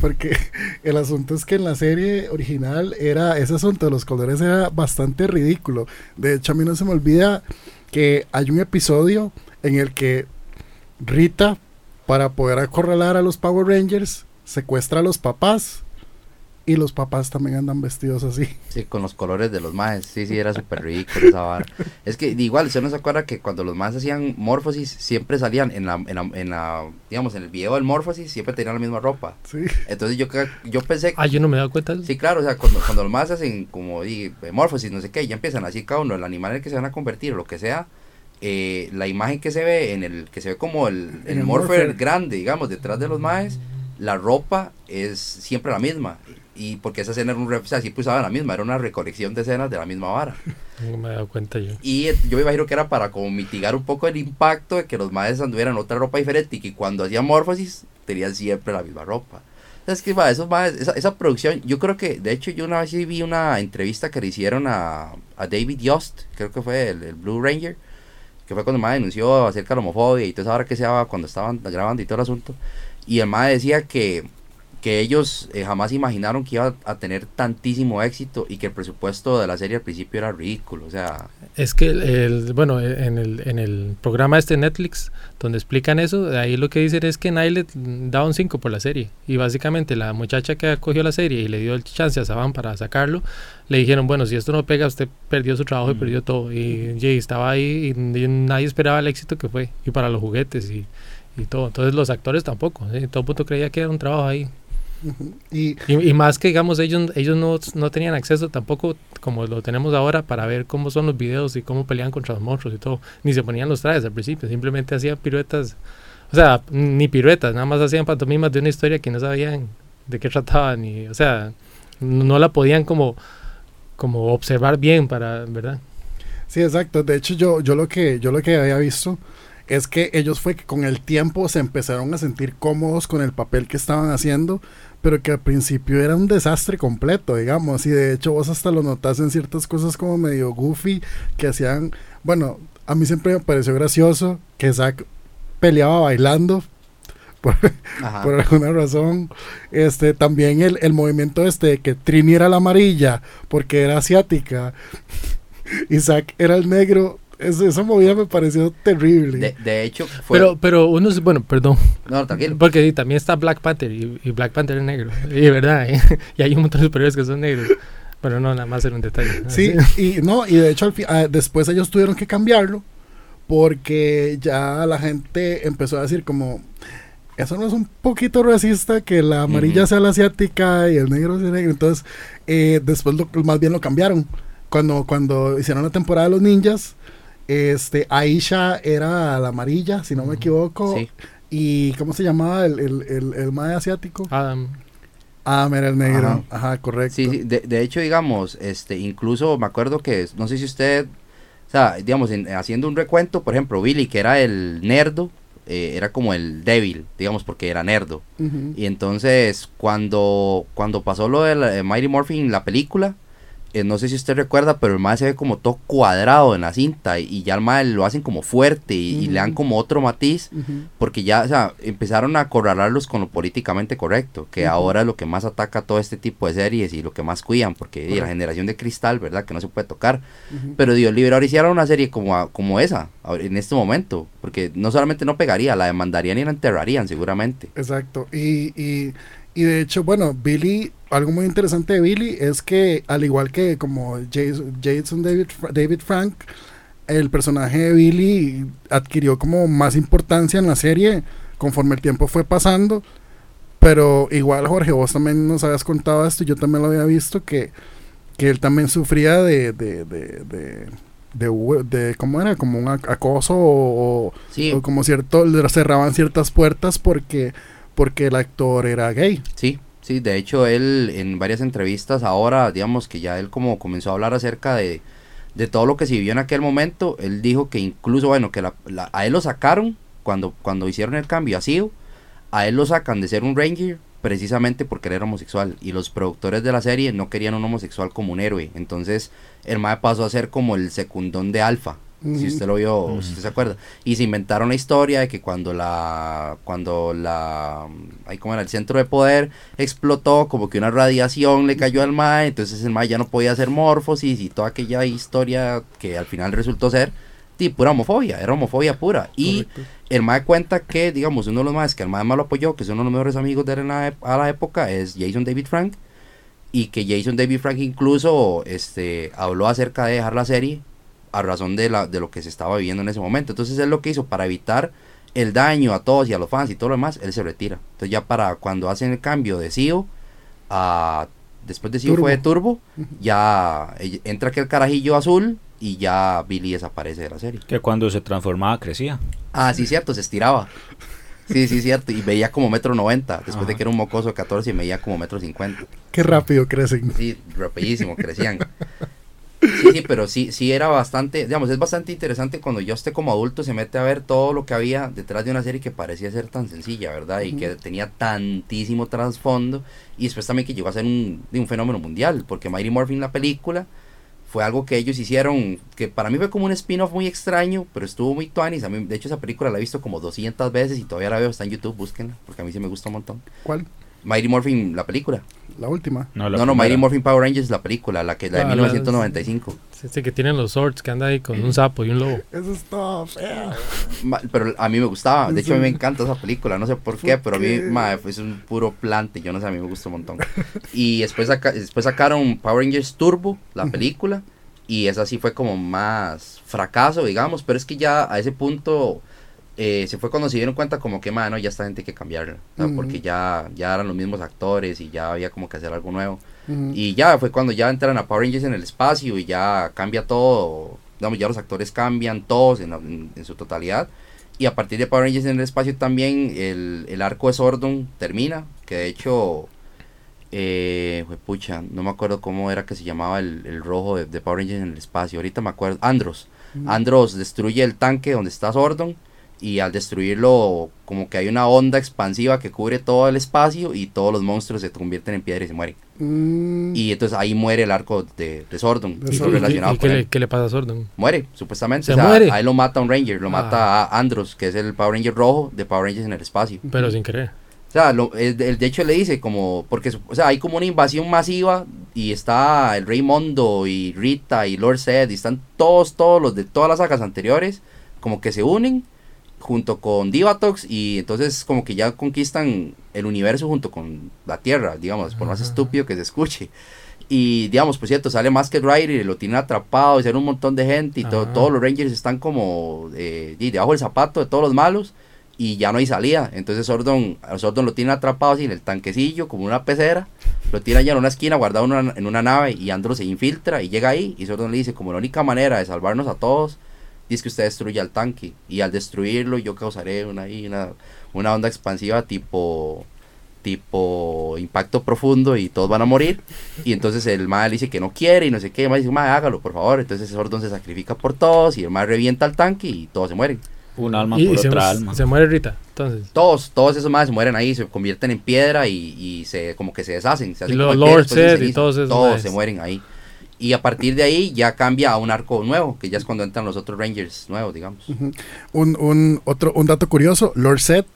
[SPEAKER 6] porque el asunto es que en la serie original era ese asunto de los colores era bastante ridículo. De hecho, a mí no se me olvida que hay un episodio en el que Rita, para poder acorralar a los Power Rangers, secuestra a los papás y los papás también andan vestidos así.
[SPEAKER 4] Sí, con los colores de los maes. Sí, sí, era súper ridículo esa vara. Es que igual, ¿usted no se acuerda que cuando los maes hacían morfosis, siempre salían en la, en la, en la, digamos, en el video del morfosis, siempre tenían la misma ropa?
[SPEAKER 6] Sí.
[SPEAKER 4] Entonces yo, yo pensé
[SPEAKER 7] Ah, yo no me he dado cuenta.
[SPEAKER 4] Sí, claro, o sea, cuando, cuando los más hacen como di, morfosis, no sé qué, ya empiezan así cada uno, el animal en el que se van a convertir o lo que sea, eh, la imagen que se ve en el que se ve como el, el morpher. grande, digamos, detrás de los maes, la ropa es siempre la misma. Y porque esa escena era un, re- o sea, siempre usaba la misma, era una recolección de escenas de la misma vara.
[SPEAKER 7] No me he dado cuenta yo.
[SPEAKER 4] Y eh, yo me imagino que era para como mitigar un poco el impacto de que los maes anduvieran otra ropa diferente y que cuando hacían morfosis tenían siempre la misma ropa. Es que va, esos maes, esa, esa producción, yo creo que, de hecho, yo una vez vi una entrevista que le hicieron a, a David Yost, creo que fue el, el Blue Ranger, que fue cuando el mae denunció acerca de la homofobia y toda esa hora que se daba cuando estaban grabando y todo el asunto. Y el mae decía que, que ellos eh, jamás imaginaron que iba a tener tantísimo éxito y que el presupuesto de la serie al principio era ridículo. O sea,
[SPEAKER 7] Es que, el, el- bueno, en el, en el programa este Netflix, donde explican eso, ahí lo que dicen es que nadie le da un 5 por la serie. Y básicamente la muchacha que acogió la serie y le dio el chance a Saban para sacarlo, le dijeron, bueno, si esto no pega, usted perdió su trabajo y perdió todo. Y Jay estaba ahí y, y nadie esperaba el éxito que fue. Y para los juguetes y, y todo. Entonces los actores tampoco. ¿sí? Todo el mundo creía que era un trabajo ahí.
[SPEAKER 6] Y
[SPEAKER 7] Y, y más que, digamos, ellos, ellos no, no tenían acceso tampoco, como lo tenemos ahora, para ver cómo son los videos y cómo pelean contra los monstruos y todo. Ni se ponían los trajes al principio, simplemente hacían piruetas. O sea, ni piruetas, nada más hacían pantomimas de una historia que no sabían de qué trataban. Y, o sea, no, no la podían como, como observar bien para, ¿verdad?
[SPEAKER 6] Sí, exacto. De hecho, yo, yo lo que yo lo que había visto es que ellos fue que con el tiempo se empezaron a sentir cómodos con el papel que estaban haciendo, pero que al principio era un desastre completo, digamos. Y de hecho vos hasta lo notas en ciertas cosas como medio goofy que hacían. Bueno, a mí siempre me pareció gracioso que Zack peleaba bailando. Por, alguna razón. Este, también el, el movimiento este de que Trini era la amarilla porque era asiática. Isaac era el negro. Eso, esa movida me pareció terrible.
[SPEAKER 4] de, de hecho, fue.
[SPEAKER 7] Pero, pero uno, es- bueno, perdón,
[SPEAKER 4] no, tranquilo.
[SPEAKER 7] porque sí, también está Black Panther y, y Black Panther es negro, y de verdad, ¿eh? y hay un montón de superhéroes que son negros. Pero no, nada más era un detalle.
[SPEAKER 6] Sí, y no, y de hecho al fi- ah, después ellos tuvieron que cambiarlo porque ya la gente empezó a decir como eso no es un poquito racista que la amarilla
[SPEAKER 4] Ujú.
[SPEAKER 6] sea la asiática y el negro sea negro. Entonces, eh, después lo- más bien lo cambiaron. Cuando, cuando hicieron la temporada de los ninjas, este Aisha era la amarilla, si no me equivoco.
[SPEAKER 4] Sí.
[SPEAKER 6] ¿Y cómo se llamaba el, el, el, el mae asiático?
[SPEAKER 7] Adam,
[SPEAKER 6] Ah, era el negro.
[SPEAKER 4] Ajá.
[SPEAKER 6] Ajá, correcto.
[SPEAKER 4] Sí, sí, de, de hecho, digamos, este, incluso me acuerdo que, no sé si usted, o sea, digamos, en- haciendo un recuento, por ejemplo, Billy, que era el nerdo, eh, era como el débil, digamos, porque era nerdo. Y entonces, cuando, cuando pasó lo de la- eh, Mighty Morphin, la película, eh, no sé si usted recuerda, pero el mae se ve como todo cuadrado en la cinta y, y ya el mae lo hacen como fuerte y, y le dan como otro matiz porque ya, o sea, empezaron a acorralarlos con lo políticamente correcto, que ahora es lo que más ataca todo este tipo de series y lo que más cuidan, porque y la generación de cristal, ¿verdad? Que no se puede tocar. Pero Dios libre, ahora hicieron una serie como, como esa, en este momento, porque no solamente no pegaría, la demandarían y la enterrarían seguramente.
[SPEAKER 6] Exacto. Y, y, y de hecho, bueno, Billy, algo muy interesante de Billy es que, al igual que como Jason, Jason David, David Frank, el personaje de Billy adquirió como más importancia en la serie conforme el tiempo fue pasando. Pero igual, Jorge, vos también nos habías contado esto, yo también lo había visto, que, que él también sufría de, de, de, de, de, hue- de- ¿cómo era? Como un ac- acoso o,
[SPEAKER 4] Sí,
[SPEAKER 6] o como cierto, le cerraban ciertas puertas porque, porque el actor era gay.
[SPEAKER 4] sí, sí, de hecho él en varias entrevistas ahora, digamos que ya él como comenzó a hablar acerca de, de todo lo que se vivió en aquel momento, él dijo que incluso, bueno, que la- la- a él lo sacaron cuando, cuando hicieron el cambio a Sio, a él lo sacan de ser un Ranger precisamente porque él era homosexual y los productores de la serie no querían un homosexual como un héroe, entonces el mae pasó a ser como el secundón de Alfa. Si usted lo vio, si usted se acuerda. Y se inventaron la historia de que cuando la, cuando la, ahí como era el centro de poder explotó, como que una radiación le cayó al mae, entonces el mae ya no podía hacer morfosis y toda aquella historia que al final resultó ser, sí, pura homofobia, era homofobia pura. Y
[SPEAKER 6] Correcto.
[SPEAKER 4] el mae cuenta que, digamos, uno de los más que el mae más lo apoyó, que es uno de los mejores amigos de él en la a la época, es Jason David Frank. Y que Jason David Frank incluso este, habló acerca de dejar la serie a razón de, la, de lo que se estaba viviendo en ese momento. Entonces él lo que hizo para evitar el daño a todos y a los fans y todo lo demás, él se retira. Entonces ya para cuando hacen el cambio de CEO a... Después de CEO
[SPEAKER 6] Turbo.
[SPEAKER 4] fue Turbo, ya eh, entra aquel carajillo azul y ya Billy desaparece de la serie.
[SPEAKER 5] Que cuando se transformaba crecía.
[SPEAKER 4] Ah, sí, cierto, se estiraba. Sí, sí, cierto. Y veía como metro noventa. Después de que era un mocoso de 14 y veía como metro cincuenta.
[SPEAKER 6] Qué rápido crecen.
[SPEAKER 4] Sí, rapidísimo, crecían. Sí, sí, pero sí, sí era bastante, digamos, es bastante interesante cuando ya usted como adulto se mete a ver todo lo que había detrás de una serie que parecía ser tan sencilla, ¿verdad? Y que tenía tantísimo trasfondo y después también que llegó a ser un, fenómeno mundial, porque Mighty Morphin la película fue algo que ellos hicieron, que para mí fue como un spin-off muy extraño, pero estuvo muy tuanis. A mí, de hecho, esa película la he visto como 200 veces y todavía la veo, está en YouTube, búsquenla, porque a mí sí me gusta un montón.
[SPEAKER 6] ¿Cuál?
[SPEAKER 4] Mighty Morphin, la película.
[SPEAKER 6] La última.
[SPEAKER 5] No, la
[SPEAKER 4] no, no. Mighty Morphin Power Rangers, la película, la que la de
[SPEAKER 7] Ah, la-
[SPEAKER 4] 1995.
[SPEAKER 7] Sí, sí, que tienen los swords que anda ahí con un sapo y un lobo.
[SPEAKER 6] Eso es todo feo.
[SPEAKER 4] Ma- Pero a mí me gustaba, de hecho a mí me encanta esa película, no sé por qué,
[SPEAKER 6] ¿Por
[SPEAKER 4] pero a mí ma, es un puro plante, yo no sé, a mí me gusta un montón. Y después, saca- después sacaron Power Rangers Turbo, la película, y esa sí fue como más fracaso, digamos, pero es que ya a ese punto eh, se fue cuando se dieron cuenta como que, mano, ya esta gente hay que cambiarla, sea,
[SPEAKER 6] Ujú.
[SPEAKER 4] porque ya, ya eran los mismos actores y ya había como que hacer algo nuevo.
[SPEAKER 6] Ujú.
[SPEAKER 4] Y ya fue cuando ya entran a Power Rangers en el espacio y ya cambia todo. Digamos, ya los actores cambian todos en, la- en- en su totalidad. Y a partir de Power Rangers en el espacio también el, el arco de Sordon termina. Que de hecho, eh, fue pucha, no me acuerdo cómo era que se llamaba el, el rojo de, de Power Rangers en el espacio. Ahorita me acuerdo. Andros. Andros destruye el tanque donde está Sordon. Y al destruirlo, como que hay una onda expansiva que cubre todo el espacio. Y todos los monstruos se convierten en piedra y se mueren.
[SPEAKER 6] Mm,
[SPEAKER 4] Y entonces ahí muere el arco de, de Sordon. Y
[SPEAKER 7] ¿Y,
[SPEAKER 4] fue
[SPEAKER 6] Sordon.
[SPEAKER 7] y-
[SPEAKER 4] relacionado
[SPEAKER 7] y
[SPEAKER 4] con
[SPEAKER 7] qué, le,
[SPEAKER 4] él.
[SPEAKER 7] qué le pasa a Sordon?
[SPEAKER 4] Muere, supuestamente.
[SPEAKER 7] ¿Se
[SPEAKER 4] o sea,
[SPEAKER 7] muere?
[SPEAKER 4] Ahí lo mata un Ranger, lo
[SPEAKER 7] Ah.
[SPEAKER 4] mata a Andros, que es el Power Ranger rojo de Power Rangers en el espacio.
[SPEAKER 7] Pero sin querer.
[SPEAKER 4] O sea, lo- el, el- de hecho le dice como, porque o sea, hay como una invasión masiva y está el Rey Mondo y Rita y Lord Zed y están todos, todos los de todas las sagas anteriores, como que se unen junto con Divatox y entonces como que ya conquistan el universo junto con la Tierra, digamos, por más
[SPEAKER 7] Ajá.
[SPEAKER 4] estúpido que se escuche. Y digamos, por cierto, sale más que Rider y lo tienen atrapado y sale un montón de gente y todos los Rangers están como eh, debajo del zapato de todos los malos y ya no hay salida. Entonces Sordon, Sordon lo tiene atrapado así en el tanquecillo, como una pecera, lo tiene allá en una esquina guardado en una, en una nave y Andro se infiltra y llega ahí y Sordon le dice como la única manera de salvarnos a todos es que usted destruya el tanque y al destruirlo yo causaré una, ahí una, una onda expansiva tipo tipo impacto profundo y todos van a morir y entonces el mal dice que no quiere y no sé qué, el mae dice, mae, hágalo por favor, entonces Sordon se sacrifica por todos y el mal revienta el tanque y todos se mueren.
[SPEAKER 5] Un alma
[SPEAKER 7] Y,
[SPEAKER 5] por
[SPEAKER 7] y se,
[SPEAKER 5] otra alma.
[SPEAKER 7] se muere Rita. Entonces.
[SPEAKER 4] Todos, todos esos más se mueren ahí, se convierten en piedra y, y se como que se deshacen. Se hacen
[SPEAKER 7] lo-
[SPEAKER 4] como
[SPEAKER 7] Lord y todos esos
[SPEAKER 4] Todos
[SPEAKER 7] maes.
[SPEAKER 4] se mueren ahí. Y a partir de ahí ya cambia a un arco nuevo, que ya es cuando entran los otros Rangers nuevos, digamos.
[SPEAKER 6] un, un, otro, un dato curioso, Lord Set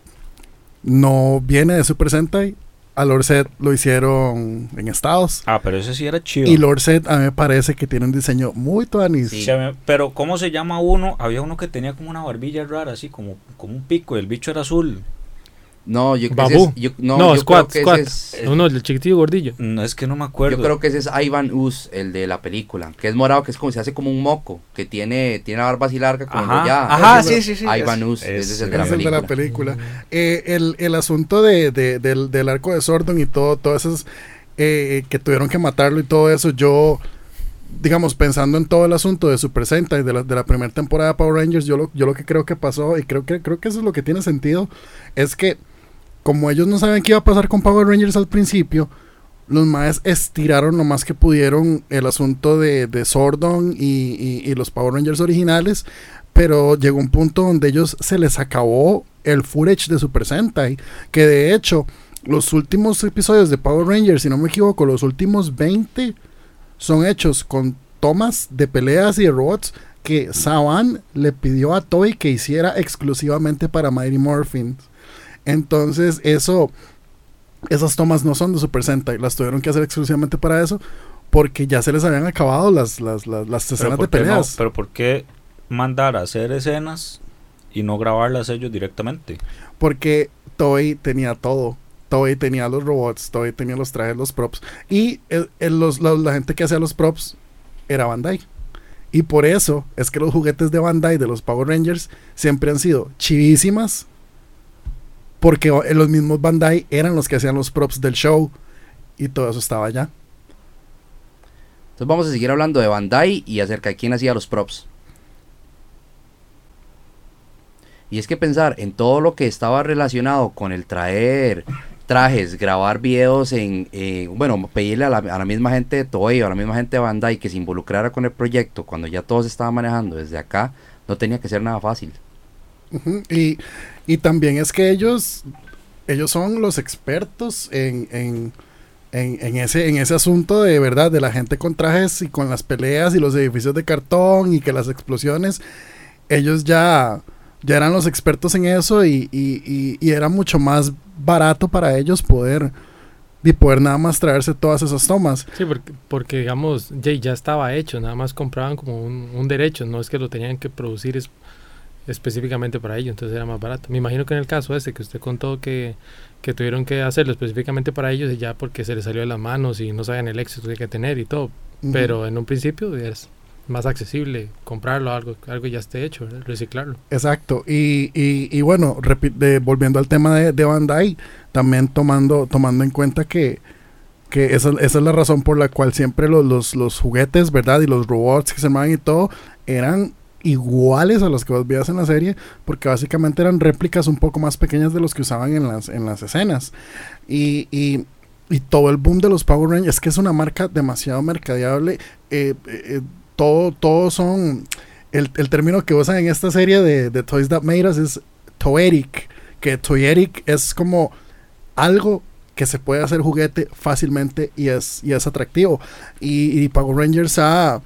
[SPEAKER 6] no viene de Super Sentai. A Lord Set lo hicieron en Estados.
[SPEAKER 5] Ah, pero ese sí era chido.
[SPEAKER 6] Y Lord Set a mí me parece que tiene un diseño muy tuanis.
[SPEAKER 4] Sí.
[SPEAKER 5] Pero ¿cómo se llama uno? Había uno que tenía como una barbilla rara, así como, como un pico, y el bicho era azul.
[SPEAKER 4] No, yo, ese
[SPEAKER 7] Babú.
[SPEAKER 4] es, yo, no,
[SPEAKER 7] No,
[SPEAKER 4] yo
[SPEAKER 7] Squat,
[SPEAKER 4] creo que
[SPEAKER 7] Squat.
[SPEAKER 4] ese es,
[SPEAKER 7] Uno, el chiquitillo gordillo.
[SPEAKER 5] No, es que no me acuerdo.
[SPEAKER 4] yo creo que ese es Ivan Us, el de la película, que es morado, que es como se hace como un moco, que tiene, tiene la barba así larga como
[SPEAKER 5] Ajá, sí, sí, sí.
[SPEAKER 4] Ivan Us,
[SPEAKER 5] ese
[SPEAKER 4] ese es el de la
[SPEAKER 6] Ese es de la
[SPEAKER 4] película.
[SPEAKER 6] película. Eh, el, el asunto de, de- del, del arco de Sordon y todo, todo eso eh, que tuvieron que matarlo y todo eso, yo, digamos, pensando en todo el asunto de Super Sentai, de la, de la primera temporada de Power Rangers, yo lo, yo lo que creo que pasó, y creo que, creo que eso es lo que tiene sentido, es que como ellos no sabían qué iba a pasar con Power Rangers al principio, los maes estiraron lo más que pudieron el asunto de, de Sordon y, los Power Rangers originales, pero llegó un punto donde ellos se les acabó el footage de Super Sentai, que de hecho los últimos episodios de Power Rangers, si no me equivoco, los últimos 20 son hechos con tomas de peleas y de robots que Saban le pidió a Toei que hiciera exclusivamente para Mighty Morphin. Entonces, eso, esas tomas no son de Super Sentai, las tuvieron que hacer exclusivamente para eso, porque ya se les habían acabado las, las, las, las escenas de peleas.
[SPEAKER 5] pero ¿por qué mandar a hacer escenas y no grabarlas ellos directamente?
[SPEAKER 6] Porque Toei tenía todo. Toei tenía los robots, Toei tenía los trajes, los props. Y el- el- los- la, la gente que hacía los props era Bandai. Y por eso es que los juguetes de Bandai de los Power Rangers siempre han sido chivísimas. Porque los mismos Bandai eran los que hacían los props del show. Y todo eso estaba allá.
[SPEAKER 4] Entonces vamos a seguir hablando de Bandai y acerca de quién hacía los props. Y es que pensar en todo lo que estaba relacionado con el traer trajes, grabar videos en, eh, bueno, pedirle a la, a la misma gente de Toei o a la misma gente de Bandai que se involucrara con el proyecto cuando ya todo se estaba manejando desde acá, no tenía que ser nada fácil.
[SPEAKER 6] Y, y también es que ellos, ellos son los expertos en, en, en, ese, en ese asunto de verdad, de la gente con trajes y con las peleas y los edificios de cartón y que las explosiones, ellos ya, ya eran los expertos en eso y, y, y, era mucho más barato para ellos poder, y poder nada más traerse todas esas tomas.
[SPEAKER 7] Sí, porque, digamos, ya, ya estaba hecho, nada más compraban como un, un derecho, no es que lo tenían que producir específicamente para ello, entonces era más barato. Me imagino que en el caso este que usted contó que, que tuvieron que hacerlo específicamente para ellos y ya porque se les salió de las manos y no sabían el éxito que hay que tener y todo,
[SPEAKER 6] Ujú.
[SPEAKER 7] pero en un principio es más accesible comprarlo, algo, algo ya esté hecho, reciclarlo.
[SPEAKER 6] Exacto. Y, y, y bueno, de- volviendo al tema de, de Bandai, también tomando, tomando en cuenta que, que esa, esa es la razón por la cual siempre los, los, los juguetes, ¿verdad? Y los robots que se armaban y todo, eran iguales a los que vos veías en la serie, porque básicamente eran réplicas un poco más pequeñas de los que usaban en las, en las escenas. Y, y, todo el boom de los Power Rangers, es que es una marca demasiado mercadeable. eh, eh, todo, todos son el, el término que usan en esta serie de, Toys That Made Us es Toeric, que Toeric es como algo que se puede hacer juguete fácilmente y es, y es atractivo. Y, Power Rangers ha,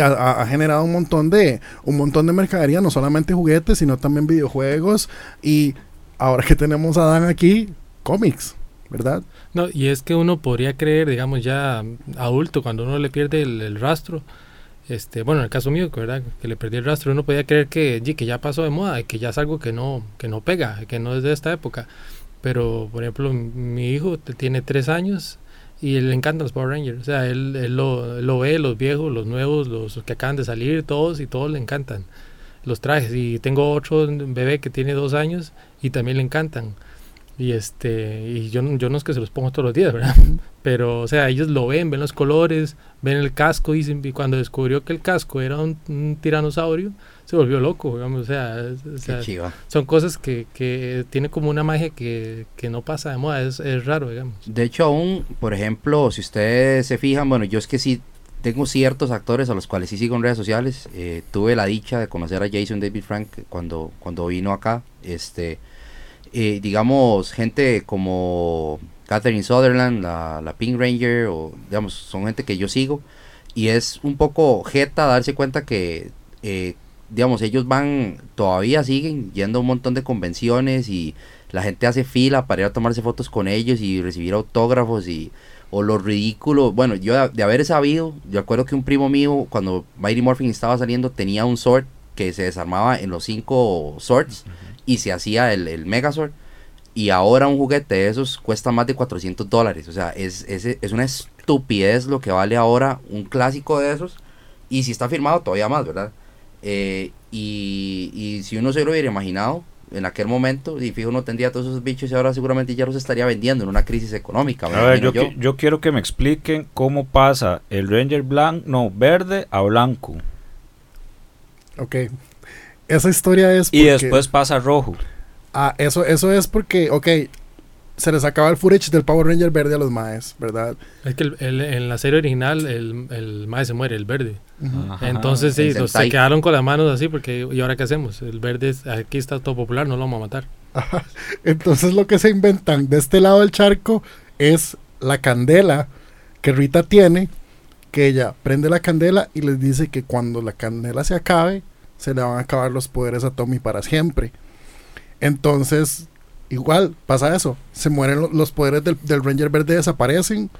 [SPEAKER 6] ha, ha- generado un montón de un montón de mercadería, no solamente juguetes, sino también videojuegos. Y ahora que tenemos a Dan aquí, cómics, ¿verdad?
[SPEAKER 7] No, y es que uno podría creer, digamos, ya adulto, cuando uno le pierde el, rastro, este, bueno, en el caso mío, ¿verdad? que le perdí el rastro, uno podía creer que, que ya pasó de moda, y que ya es algo que no, que no pega, que no es de esta época. Pero, por ejemplo, mi hijo tiene tres años y él le encantan los Power Rangers. O sea, él, él lo, él lo ve, los viejos, los nuevos, los que acaban de salir, todos y todos le encantan los trajes. Y tengo otro bebé que tiene dos años y también le encantan. Y este, y yo, no- yo no es que se los pongo todos los días, ¿verdad? Pero, o sea, ellos lo ven, ven los colores, ven el casco, dicen, y cuando descubrió que el casco era un, un tiranosaurio, se volvió loco, digamos, o sea, o son cosas que, que tiene como una magia que, que no pasa de moda, es, es raro, digamos.
[SPEAKER 4] De hecho, aún, por ejemplo, si ustedes se fijan, bueno, yo es que sí tengo ciertos actores a los cuales sí sigo en redes sociales. eh, tuve la dicha de conocer a Jason David Frank cuando, cuando vino acá. Este, eh, digamos, gente como Catherine Sutherland, la, la Pink Ranger, o digamos, son gente que yo sigo. Y es un poco jeta darse cuenta que, eh, digamos, ellos van, todavía siguen yendo a un montón de convenciones y la gente hace fila para ir a tomarse fotos con ellos y recibir autógrafos y o lo ridículo, bueno, yo de, haber sabido, yo acuerdo que un primo mío cuando Mighty Morphin estaba saliendo tenía un sword que se desarmaba en los cinco swords y se hacía el, el Megazord y ahora un juguete de esos cuesta más de 400 dólares, o sea, es, es, es una estupidez lo que vale ahora un clásico de esos. Y si está firmado todavía más, ¿verdad? Eh, y, y si uno se lo hubiera imaginado en aquel momento, y fijo, uno tendría todos esos bichos y ahora seguramente ya los estaría vendiendo en una crisis económica.
[SPEAKER 5] A ver, yo, qui- yo quiero que me expliquen cómo pasa el Ranger blanco, no, verde a blanco.
[SPEAKER 6] Ok. Esa historia es
[SPEAKER 5] Y
[SPEAKER 6] porque-
[SPEAKER 5] después pasa rojo.
[SPEAKER 6] Ah, eso, eso es porque, ok, se les acaba el footage del Power Ranger verde a los maes, ¿verdad?
[SPEAKER 7] Es que el- el- en la serie original el, el mae se muere, el verde.
[SPEAKER 5] Ajá.
[SPEAKER 7] Entonces sí, los- se quedaron con las manos así porque ¿y ahora qué hacemos? El verde es- aquí está todo popular, no lo vamos a matar.
[SPEAKER 6] Entonces lo que se inventan de este lado del charco es la candela que Rita tiene, que ella prende la candela y les dice que cuando la candela se acabe, se le van a acabar los poderes a Tommy para siempre. Entonces, igual pasa eso, se mueren lo- los poderes del, del Ranger Verde, desaparecen,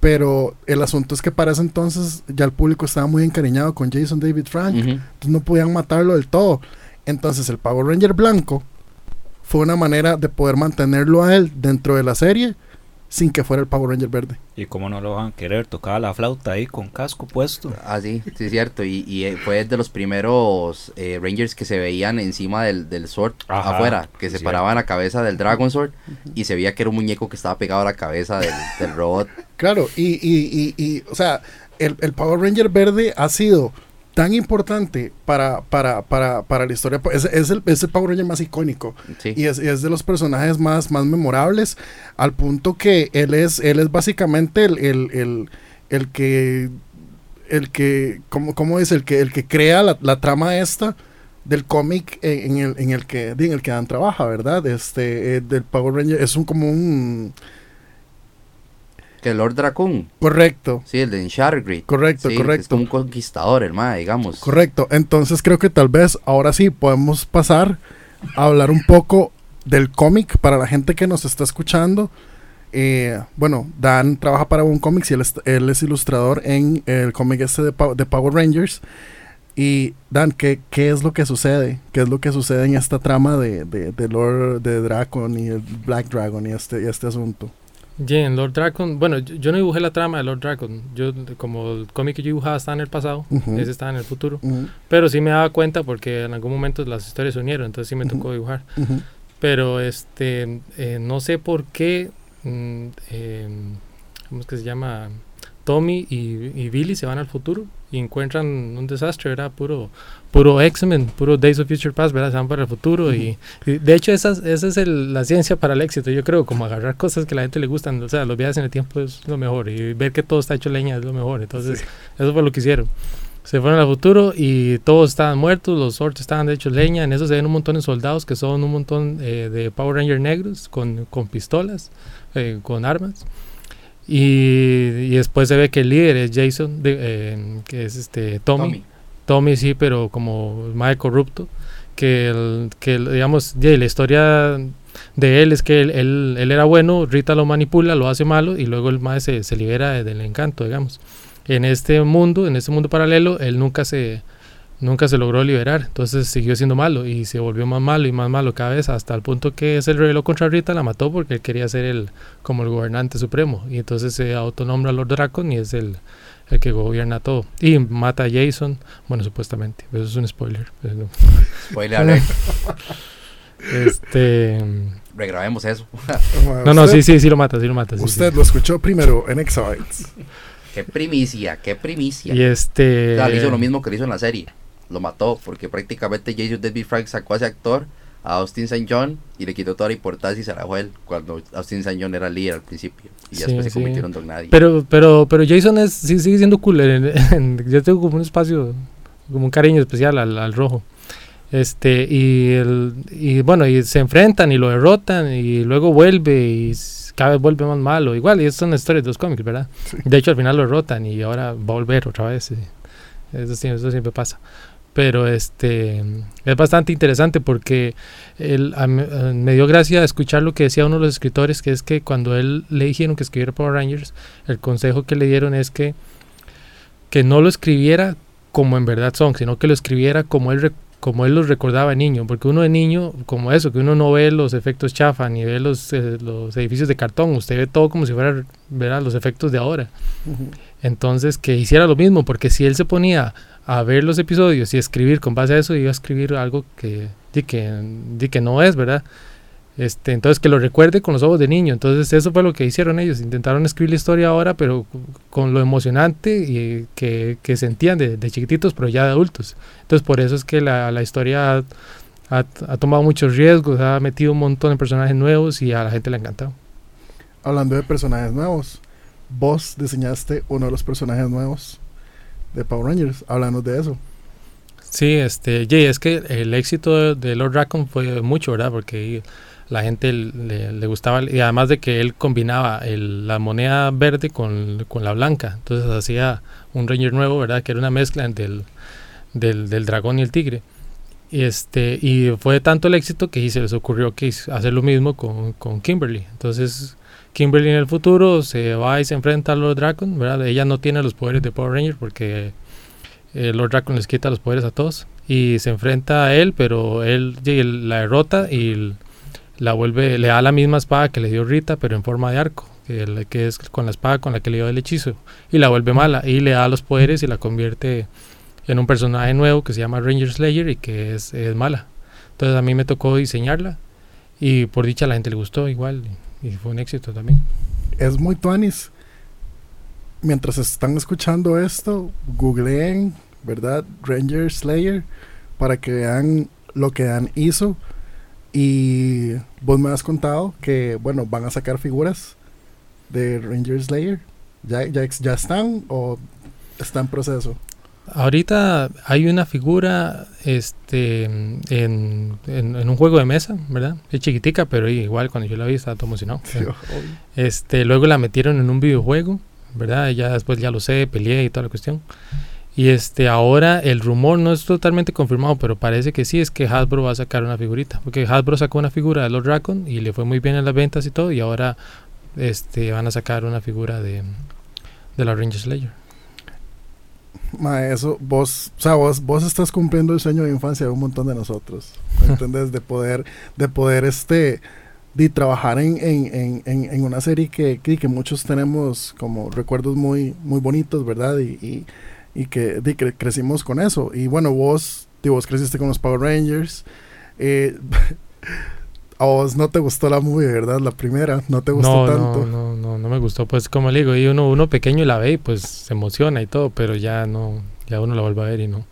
[SPEAKER 6] pero el asunto es que para ese entonces ya el público estaba muy encariñado con Jason David Frank. Entonces no podían matarlo del todo. Entonces el Power Ranger blanco fue una manera de poder mantenerlo a él dentro de la serie sin que fuera el Power Ranger verde.
[SPEAKER 5] Y cómo no lo van a querer, tocaba la flauta ahí con casco puesto.
[SPEAKER 4] Ah, sí, sí, es cierto. Y, y, eh, fue de los primeros eh, Rangers que se veían encima del, del Sword
[SPEAKER 5] Ajá,
[SPEAKER 4] afuera, que se
[SPEAKER 5] cierto.
[SPEAKER 4] paraban la cabeza del Dragon Sword y se veía que era un muñeco que estaba pegado a la cabeza del, del robot.
[SPEAKER 6] Claro, y, y, y, y, o sea, el, el Power Ranger verde ha sido tan importante para, para, para, para la historia. Es, es, el, es el Power Ranger más icónico.
[SPEAKER 4] Sí.
[SPEAKER 6] Y es, es de los personajes más, más memorables. Al punto que él es, él es básicamente el, el, el, el que. El que. ¿Cómo, cómo es? El que, el que crea la, la trama esta del cómic en, en el, en el que en el que Dan trabaja, ¿verdad? Este, eh, del Power Ranger. Es un como un.
[SPEAKER 4] Que Lord Dracon.
[SPEAKER 6] Correcto.
[SPEAKER 4] Sí, el de Shargrid.
[SPEAKER 6] Correcto,
[SPEAKER 4] Sí,
[SPEAKER 6] correcto.
[SPEAKER 4] Es como un conquistador, el mae, digamos.
[SPEAKER 6] Correcto. Entonces creo que tal vez ahora sí podemos pasar a hablar un poco del cómic para la gente que nos está escuchando. Eh, bueno, Dan trabaja para un cómic y él es, él es ilustrador en el cómic este de, de Power Rangers. Y Dan, ¿qué, ¿qué es lo que sucede? ¿Qué es lo que sucede en esta trama de, de, de Lord de Dracon y el Black Dragon y este, y este asunto?
[SPEAKER 7] Bien, Lord Dragon. Bueno, yo, yo no dibujé la trama de Lord Dragon. Yo, como el cómic que yo dibujaba está en el pasado,
[SPEAKER 6] Ujú.
[SPEAKER 7] ese está en el futuro.
[SPEAKER 6] Ujú,
[SPEAKER 7] Pero sí me daba cuenta porque en algún momento las historias se unieron, entonces sí me tocó dibujar. Pero este, eh, no sé por qué, mm, eh, ¿cómo es que se llama? Tommy y, y Billy se van al futuro y encuentran un desastre, ¿verdad? Puro, puro X-Men, puro Days of Future Past, ¿verdad? Se van para el futuro y, y de hecho esa, es- esa es el- la ciencia para el éxito, yo creo, como agarrar cosas que a la gente le gustan, o sea, los viajes en el tiempo es lo mejor y ver que todo está hecho leña es lo mejor, entonces eso fue lo que hicieron. Se fueron al futuro y todos estaban muertos, los Zords estaban de hecho leña, en eso se ven un montón de soldados que son un montón eh, de Power Ranger negros con, con pistolas, eh, con armas. Y, y después se ve que el líder es Jason, de- eh, que es este Tommy.
[SPEAKER 4] Tommy.
[SPEAKER 7] Tommy sí, pero como más corrupto. Que, el, que digamos, la historia de él es que él, él, él era bueno, Rita lo manipula, lo hace malo y luego el más se, se libera de- del encanto, digamos. En este mundo, en este mundo paralelo, él nunca se, nunca se logró liberar, entonces siguió siendo malo y se volvió más malo y más malo cada vez hasta el punto que se rebeló contra Rita, la mató porque él quería ser el, como el gobernante supremo y entonces se autonombra Lord Dracon y es el, el que gobierna todo y mata a Jason, bueno supuestamente, eso es un spoiler. pero no.
[SPEAKER 4] Spoiler.
[SPEAKER 7] Este,
[SPEAKER 4] Regrabemos eso.
[SPEAKER 7] no, no, sí, sí, sí lo mata, sí lo mata. sí,
[SPEAKER 6] Usted
[SPEAKER 7] sí.
[SPEAKER 6] lo escuchó primero en Exabytes.
[SPEAKER 4] qué primicia, qué primicia.
[SPEAKER 7] Y este,
[SPEAKER 4] O sea, le hizo lo mismo que le hizo en la serie. Lo mató porque prácticamente Jason David Frank sacó a ese actor, a Austin St. John, y le quitó toda la importancia y se la él cuando Austin St. John era líder al principio. Y
[SPEAKER 7] Sí,
[SPEAKER 4] después se convirtieron en Don Nadie.
[SPEAKER 7] Pero, pero, pero Jason es, sí, sigue siendo cool. en- en- yo tengo como un espacio, como un cariño especial al, al rojo. Este, y, el, y bueno, y se enfrentan y lo derrotan y luego vuelve y cada vez vuelve más malo. Igual, y son historias de los cómics, ¿verdad? De hecho, al final lo derrotan y ahora va a volver otra vez. y Eso, sí- eso siempre pasa. Pero este es bastante interesante porque él, a me dio gracia escuchar lo que decía uno de los escritores, que es que cuando él le dijeron que escribiera Power Rangers, el consejo que le dieron es que, que no lo escribiera como en verdad son, sino que lo escribiera como él, como él los recordaba de niño, porque uno de niño, como eso, que uno no ve los efectos chafa, ni ve los, eh, los edificios de cartón, usted ve todo como si fuera ¿verdad? los efectos de ahora. Entonces, que hiciera lo mismo, porque si él se ponía a ver los episodios y escribir con base a eso, iba a escribir algo que, di que, di que no es, ¿verdad? Este, entonces que lo recuerde con los ojos de niño. Entonces eso fue lo que hicieron ellos. Intentaron escribir la historia ahora, pero con lo emocionante y que, que sentían de, de chiquititos, pero ya de adultos. Entonces por eso es que la, la historia ha, ha- ha tomado muchos riesgos, ha metido un montón de personajes nuevos y a la gente le ha encantado.
[SPEAKER 6] Hablando de personajes nuevos, vos diseñaste uno de los personajes nuevos de Power Rangers. Háblanos de eso.
[SPEAKER 7] Sí, este, Jay, es que el éxito de, Lord Raccoon fue mucho, ¿verdad? Porque la gente le, le gustaba, y además de que él combinaba el- la moneda verde con, con la blanca, entonces hacía un Ranger nuevo, ¿verdad? Que era una mezcla entre el- del, del dragón y el tigre. Y, este, y fue tanto el éxito que se les ocurrió que hacer lo mismo con, con Kimberly. Entonces, Kimberly en el futuro se va y se enfrenta a Lord Dragon, ¿verdad? Ella no tiene los poderes de Power Ranger porque eh, Lord Dragon les quita los poderes a todos y se enfrenta a él, pero él la derrota y la vuelve, le da la misma espada que le dio Rita, pero en forma de arco, que, el- que es con la espada con la que le dio el hechizo, y la vuelve mala y le da los poderes y la convierte en un personaje nuevo que se llama Ranger Slayer y que es, mala. Entonces a mí me tocó diseñarla y por dicha la gente le gustó igual y, fue un éxito también.
[SPEAKER 6] Es muy tuanis mientras están escuchando esto, googleen, ¿verdad? Ranger Slayer para que vean lo que Dan hizo. Y vos me has contado que, bueno, van a sacar figuras de Ranger Slayer. ¿Ya, ya, ya están o está en proceso?
[SPEAKER 7] Ahorita hay una figura este, en, en- en un juego de mesa, ¿verdad? Es chiquitica, pero igual cuando yo la vi estaba todo emocionado. Este, luego la metieron en un videojuego, ¿verdad? Y ya después ya lo sé, peleé y toda la cuestión. Y este, ahora el rumor no es totalmente confirmado, pero parece que sí, es que Hasbro va a sacar una figurita. Porque Hasbro sacó una figura de los Raccoon y le fue muy bien en las ventas y todo, y ahora este, van a sacar una figura de, de la Ranger Slayer.
[SPEAKER 6] Ma, eso, vos, o sea, vos, vos estás cumpliendo el sueño de infancia de un montón de nosotros, ¿me ¿entendés? De poder, de poder, este, de trabajar en, en, en, en, una serie que, que, que muchos tenemos como recuerdos muy, muy bonitos, ¿verdad? Y, y, y que, di, cre- crecimos con eso. Y bueno, vos, di, vos creciste con los Power Rangers. Eh, a vos no te gustó la movie, ¿verdad? La primera, no te gustó
[SPEAKER 7] No,
[SPEAKER 6] tanto.
[SPEAKER 7] no, no, no, no me gustó. Pues como le digo, y uno, uno pequeño la ve y pues se emociona y todo, pero ya no, ya uno la vuelve a ver y no.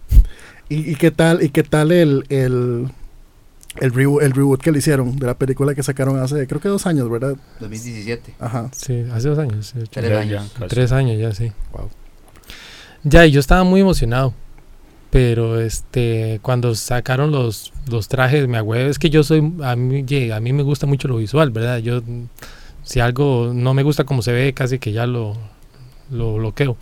[SPEAKER 6] ¿Y, y qué tal, y qué tal el, el, el, reboot, el reboot que le hicieron de la película que sacaron hace, creo que dos años, ¿verdad?
[SPEAKER 4] 2017.
[SPEAKER 6] Ajá.
[SPEAKER 7] Sí, hace dos años.
[SPEAKER 4] Tres años.
[SPEAKER 5] ya.
[SPEAKER 7] Tres años ya, sí.
[SPEAKER 6] Wow.
[SPEAKER 7] Ya, y yo estaba muy emocionado. Pero este, cuando sacaron los, los trajes, me agüé. Es que yo soy, a mí, a mí me gusta mucho lo visual, ¿verdad? Yo, si algo no me gusta como se ve, casi que ya lo, lo bloqueo.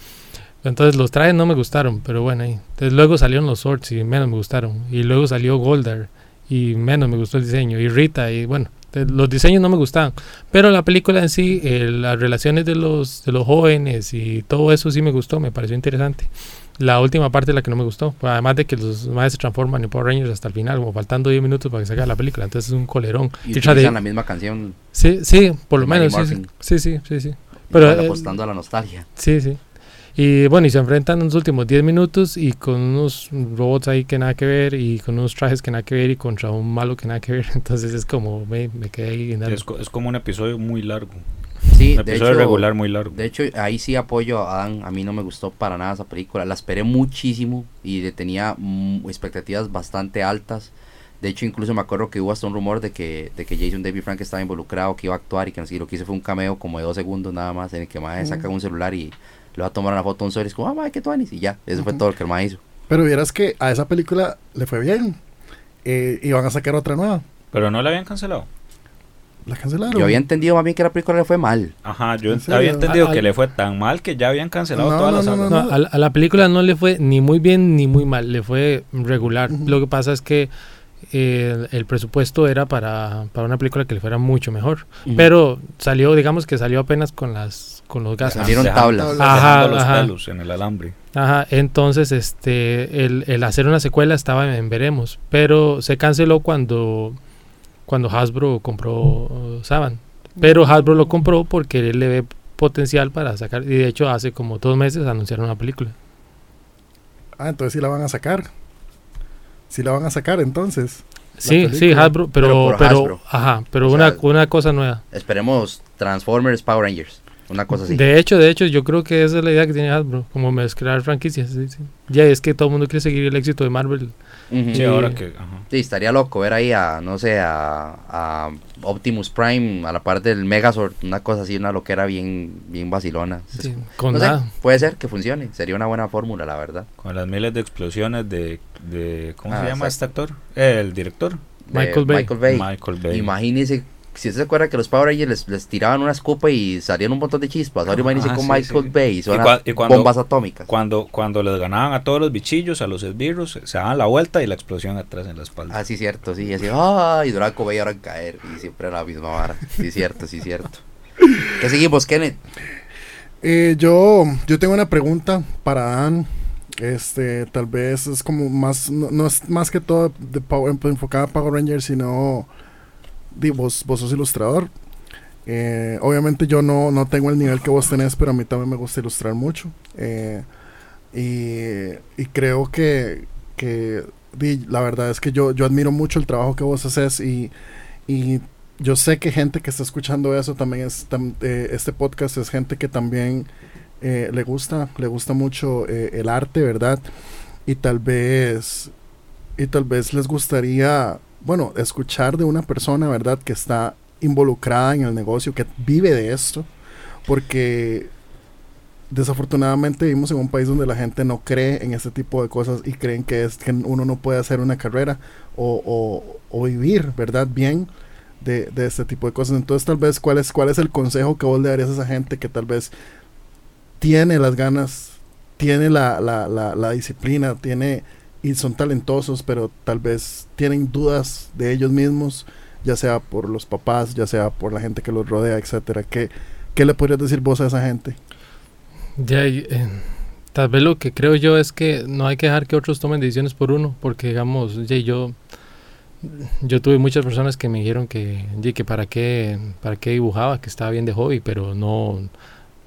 [SPEAKER 7] Entonces los trajes no me gustaron, pero bueno, ahí. Entonces luego salieron los swords y menos me gustaron. Y luego salió Goldar y menos me gustó el diseño. Y Rita y bueno, los diseños no me gustaban. Pero la película en sí, eh, las relaciones de los, de los jóvenes y todo eso sí me gustó, me pareció interesante. La última parte es la que no me gustó. Además de que los madres se transforman en Power Rangers hasta el final, como faltando 10 minutos para que se haga la película. Entonces es un colerón.
[SPEAKER 4] Y
[SPEAKER 7] tra- de-
[SPEAKER 4] utilizan la misma canción,
[SPEAKER 7] sí, sí, por lo menos. Sí, sí, sí, sí, sí. Pero, eh,
[SPEAKER 4] apostando a la nostalgia.
[SPEAKER 7] Sí, sí. Y bueno, y se enfrentan en los últimos 10 minutos y con unos robots ahí que nada que ver y con unos trajes que nada que ver y contra un malo que nada que ver. Entonces es como, me, me quedé ahí. en algo.
[SPEAKER 5] Es, co- es como un episodio muy largo.
[SPEAKER 4] Sí,
[SPEAKER 5] Un
[SPEAKER 4] de
[SPEAKER 5] episodio
[SPEAKER 4] hecho,
[SPEAKER 5] regular muy largo.
[SPEAKER 4] de hecho, ahí sí apoyo a Adán. A mí no me gustó para nada esa película. La esperé muchísimo y le tenía mm, expectativas bastante altas. De hecho, incluso me acuerdo que hubo hasta un rumor de que, de que Jason David Frank estaba involucrado, que iba a actuar y que no sé, y lo que hizo fue un cameo como de dos segundos nada más, en el que mae saca un celular y le va a tomar una foto a un sol y es como, ah, mae, qué tuanis", y ya, eso fue todo lo que el mae hizo.
[SPEAKER 6] Pero vieras que a esa película le fue bien. Eh, y van a sacar otra nueva.
[SPEAKER 5] Pero no la habían cancelado.
[SPEAKER 6] La cancelaron.
[SPEAKER 4] Yo había entendido más bien que la película le fue mal.
[SPEAKER 5] Ajá, yo había entendido
[SPEAKER 7] A-
[SPEAKER 5] que
[SPEAKER 7] al-
[SPEAKER 5] le fue tan mal que ya habían cancelado
[SPEAKER 6] No,
[SPEAKER 5] todas
[SPEAKER 6] no,
[SPEAKER 5] las
[SPEAKER 6] no,
[SPEAKER 5] sagas.
[SPEAKER 6] no,
[SPEAKER 7] No, a, la- a la película no le fue ni muy bien ni muy mal, le fue regular. Lo que pasa es que eh, el, presupuesto era para, para una película que le fuera mucho mejor. Pero salió, digamos que salió apenas con las con los gastos.
[SPEAKER 4] Salieron tablas.
[SPEAKER 6] Ajá,
[SPEAKER 5] dejando los
[SPEAKER 7] ajá.
[SPEAKER 5] pelos en el alambre.
[SPEAKER 7] Ajá, entonces este el, el hacer una secuela estaba en veremos, pero se canceló cuando cuando Hasbro compró uh, Saban. Pero Hasbro lo compró porque él le ve potencial para sacar y de hecho hace como dos meses anunciaron una película.
[SPEAKER 6] Ah, entonces sí la van a sacar. Sí la van a sacar entonces.
[SPEAKER 7] Sí, sí. Hasbro, pero
[SPEAKER 4] Pero por
[SPEAKER 7] pero,
[SPEAKER 4] Hasbro.
[SPEAKER 7] ajá, pero
[SPEAKER 4] O
[SPEAKER 7] una,
[SPEAKER 4] sea,
[SPEAKER 7] una cosa nueva.
[SPEAKER 4] Esperemos Transformers Power Rangers. Una cosa así.
[SPEAKER 7] De hecho, de hecho, yo creo que esa es la idea que tiene Hasbro, como mezclar franquicias. sí, sí. Ya es que todo el mundo quiere seguir el éxito de Marvel.
[SPEAKER 5] Sí, ahora que. Ajá.
[SPEAKER 4] Sí, estaría loco ver ahí a, no sé, a, a Optimus Prime a la par del Megazord, una cosa así, una loquera bien, bien vacilona.
[SPEAKER 7] Sí, con
[SPEAKER 4] No sé,
[SPEAKER 7] nada.
[SPEAKER 4] puede ser que funcione, sería una buena fórmula, la verdad.
[SPEAKER 5] Con las miles de explosiones de. de ¿Cómo
[SPEAKER 4] Ah,
[SPEAKER 5] se llama
[SPEAKER 4] exacto.
[SPEAKER 5] este actor? Eh, el director.
[SPEAKER 7] Michael Bay.
[SPEAKER 4] Michael Bay.
[SPEAKER 5] Michael Bay.
[SPEAKER 4] Imagínese, si usted se acuerda que los Power Rangers les, les tiraban una escopa y salían un montón de chispas, ahora imagínese
[SPEAKER 5] Ah,
[SPEAKER 4] con
[SPEAKER 5] sí,
[SPEAKER 4] Michael
[SPEAKER 5] sí.
[SPEAKER 4] Bay y son
[SPEAKER 5] cua- y cuando-
[SPEAKER 4] bombas atómicas.
[SPEAKER 5] Cuando, cuando les ganaban a todos los bichillos, a los esbirros, se daban la vuelta y la explosión atrás en la espalda.
[SPEAKER 4] Ah, sí, cierto, sí, así, ¡ay! Draco Bay ahora en caer, y siempre era la misma vara. Sí, cierto, sí, cierto. ¿Qué seguimos, Kenneth?
[SPEAKER 6] Eh, yo, yo tengo una pregunta para Dan. Este, tal vez es como más, no, no es más que todo de Power, enfocada a Power Rangers, sino vos, vos sos ilustrador. Eh, obviamente yo no, no tengo el nivel que vos tenés, pero a mí también me gusta ilustrar mucho. Eh, y, creo que, que la verdad es que yo, yo admiro mucho el trabajo que vos haces y, y yo sé que gente que está escuchando eso también es, eh, este podcast es gente que también le gusta, le gusta mucho el arte, ¿verdad? Y tal vez, y tal vez les gustaría, bueno, escuchar de una persona, ¿verdad? Que está involucrada en el negocio, que vive de esto, porque desafortunadamente vivimos en un país donde la gente no cree en este tipo de cosas y creen que es que uno no puede hacer una carrera o, o- vivir, ¿verdad? Bien de, de este tipo de cosas. Entonces, tal vez, ¿cuál es, ¿cuál es el consejo que vos le darías a esa gente que tal vez tiene las ganas, tiene la, la disciplina, tiene y son talentosos, pero tal vez tienen dudas de ellos mismos, ya sea por los papás, ya sea por la gente que los rodea, etcétera. ¿Qué, qué le podrías decir vos a esa gente?
[SPEAKER 7] Ya, eh, tal vez lo que creo yo es que no hay que dejar que otros tomen decisiones por uno, porque digamos, ya, yo yo tuve muchas personas que me dijeron que, ya, que para qué para qué dibujaba, que estaba bien de hobby, pero no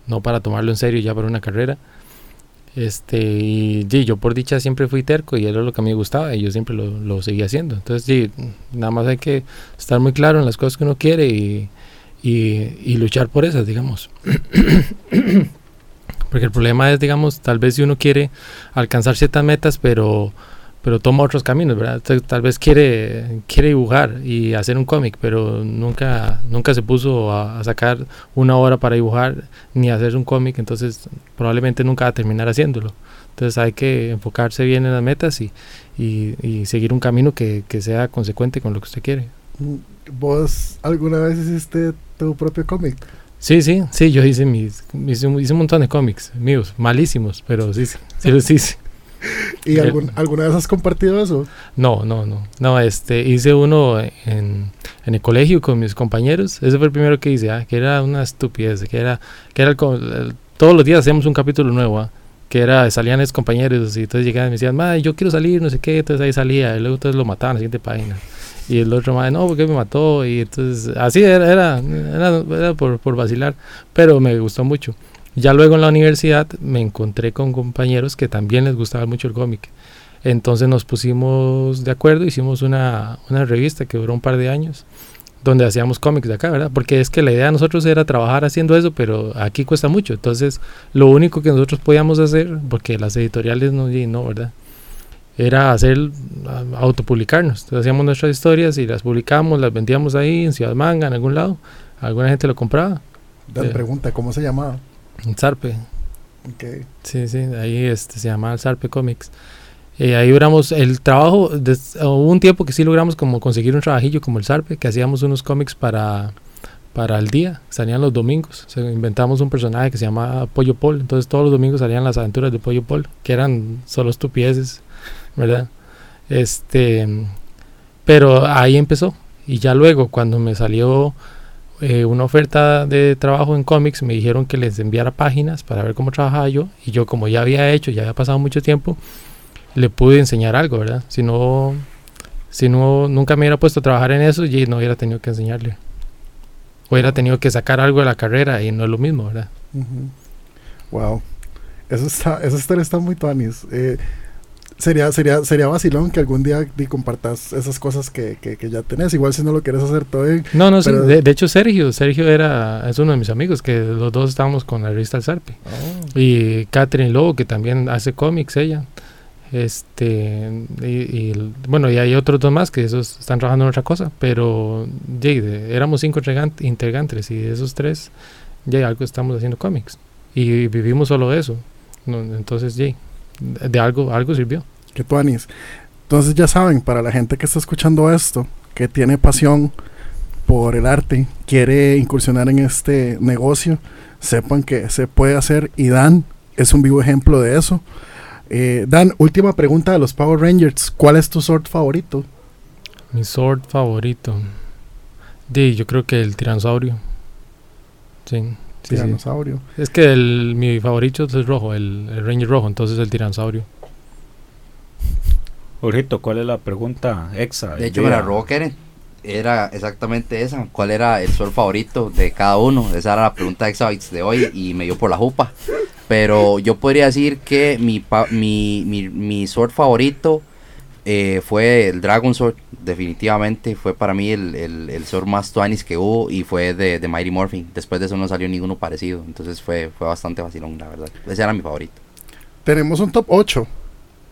[SPEAKER 7] no para tomarlo en serio ya para una carrera. Este, y yo por dicha siempre fui terco y era lo que a mí me gustaba y yo siempre lo, lo seguía haciendo. Entonces, ya, nada más hay que estar muy claro en las cosas que uno quiere y, y, y luchar por esas, digamos. Porque el problema es, digamos, tal vez si uno quiere alcanzar ciertas metas, pero, pero toma otros caminos, ¿verdad? Tal, vez quiere, quiere dibujar y hacer un cómic, pero nunca, nunca se puso a, a sacar una hora para dibujar ni hacer un cómic, entonces probablemente nunca va a terminar haciéndolo. Entonces hay que enfocarse bien en las metas y, y, y seguir un camino que, que sea consecuente con lo que usted quiere.
[SPEAKER 6] ¿Vos alguna vez hiciste tu propio cómic?
[SPEAKER 7] Sí, sí, sí, yo hice mis, hice, un- hice un montón de cómics míos, malísimos, pero sí, sí, sí, los hice.
[SPEAKER 6] ¿Y
[SPEAKER 7] Eh,
[SPEAKER 6] algún- alguna vez has compartido eso?
[SPEAKER 7] No, no, no, no, este, hice uno en, en el colegio con mis compañeros, ese fue el primero que hice, ah, que era una estupidez, que era, que era el el- todos los días hacíamos un capítulo nuevo, ah, que era, salían esos compañeros y entonces llegaban y me decían, madre, yo quiero salir, no sé qué, entonces ahí salía, y luego entonces lo mataban en la siguiente página. Y el otro madre, no, porque me mató, y entonces, así era, era, era, era por, por vacilar, pero me gustó mucho. Ya luego en la universidad me encontré con compañeros que también les gustaba mucho el cómic. Entonces nos pusimos de acuerdo, hicimos una, una revista que duró un par de años, donde hacíamos cómics de acá, ¿verdad? Porque es que la idea de nosotros era trabajar haciendo eso, pero aquí cuesta mucho. Entonces, lo único que nosotros podíamos hacer, porque las editoriales no, no ¿verdad? Era hacer, autopublicarnos. Entonces, hacíamos nuestras historias y las publicábamos, las vendíamos ahí en Ciudad Manga, en algún lado. Alguna gente lo compraba.
[SPEAKER 6] Dan
[SPEAKER 7] Eh.
[SPEAKER 6] pregunta, ¿cómo se llamaba?
[SPEAKER 7] En Zarpe.
[SPEAKER 6] Ok.
[SPEAKER 7] Sí, sí, ahí este, se llamaba el Sarpe Comics. Eh, ahí duramos el trabajo, hubo un tiempo que sí logramos como conseguir un trabajillo como el Sarpe, que hacíamos unos cómics para, para el día, salían los domingos. O sea, inventamos un personaje que se llamaba Pollo Paul, entonces todos los domingos salían las aventuras de Pollo Paul, que eran solo estupideces, ¿verdad? Este, pero ahí empezó. Y ya luego, cuando me salió eh, una oferta de trabajo en cómics, me dijeron que les enviara páginas para ver cómo trabajaba yo. Y yo, como ya había hecho, ya había pasado mucho tiempo, le pude enseñar algo, ¿verdad? Si no, si no, nunca me hubiera puesto a trabajar en eso, y no hubiera tenido que enseñarle. Hubiera tenido que sacar algo de la carrera y no es lo mismo, ¿verdad?
[SPEAKER 6] Wow. Eso está, esa historia está muy tuanis. Eh, sería, sería, sería vacilón que algún día compartas esas cosas que, que, que ya tenés. Igual si no lo quieres hacer todo bien.
[SPEAKER 7] No, no, sí, de, de hecho Sergio, Sergio era, es uno de mis amigos, que los dos estábamos con la revista El Sarpe. Y Catherine Lowe, que también hace cómics ella. Este, y, bueno, y hay otros dos más que esos están trabajando en otra cosa, pero de- éramos cinco integrant- integrantes y de esos tres, ya algo estamos haciendo cómics. Y vivimos solo de eso. No, entonces, ya, de, algo, algo sirvió.
[SPEAKER 6] Que tuanis. Entonces ya saben, para la gente que está escuchando esto, que tiene pasión por el arte, quiere incursionar en este negocio, sepan que se puede hacer y Dan es un vivo ejemplo de eso. Eh, Dan, última pregunta de los Power Rangers. ¿Cuál es tu sword favorito?
[SPEAKER 7] Mi sword favorito. Yo creo que el tiranosaurio. Sí, sí, sí.
[SPEAKER 6] Tiranosaurio.
[SPEAKER 7] Es que el, mi favorito es rojo, el, el Ranger rojo, entonces el tiranosaurio.
[SPEAKER 5] Jorgito, ¿cuál es la pregunta exa?
[SPEAKER 4] De hecho, la robó Keren. Era exactamente esa. ¿Cuál era el sol favorito de cada uno? Esa era la pregunta de Exabytes de hoy y me dio por la jupa. Pero yo podría decir que mi, pa- mi, mi, mi sword favorito eh, fue el Dragon Sword, definitivamente. Fue para mí el, el, el sword más tuanis que hubo y fue de, de Mighty Morphin. Después de eso no salió ninguno parecido. Entonces fue, fue bastante vacilón, la verdad. Ese era mi favorito.
[SPEAKER 6] Tenemos un top 8.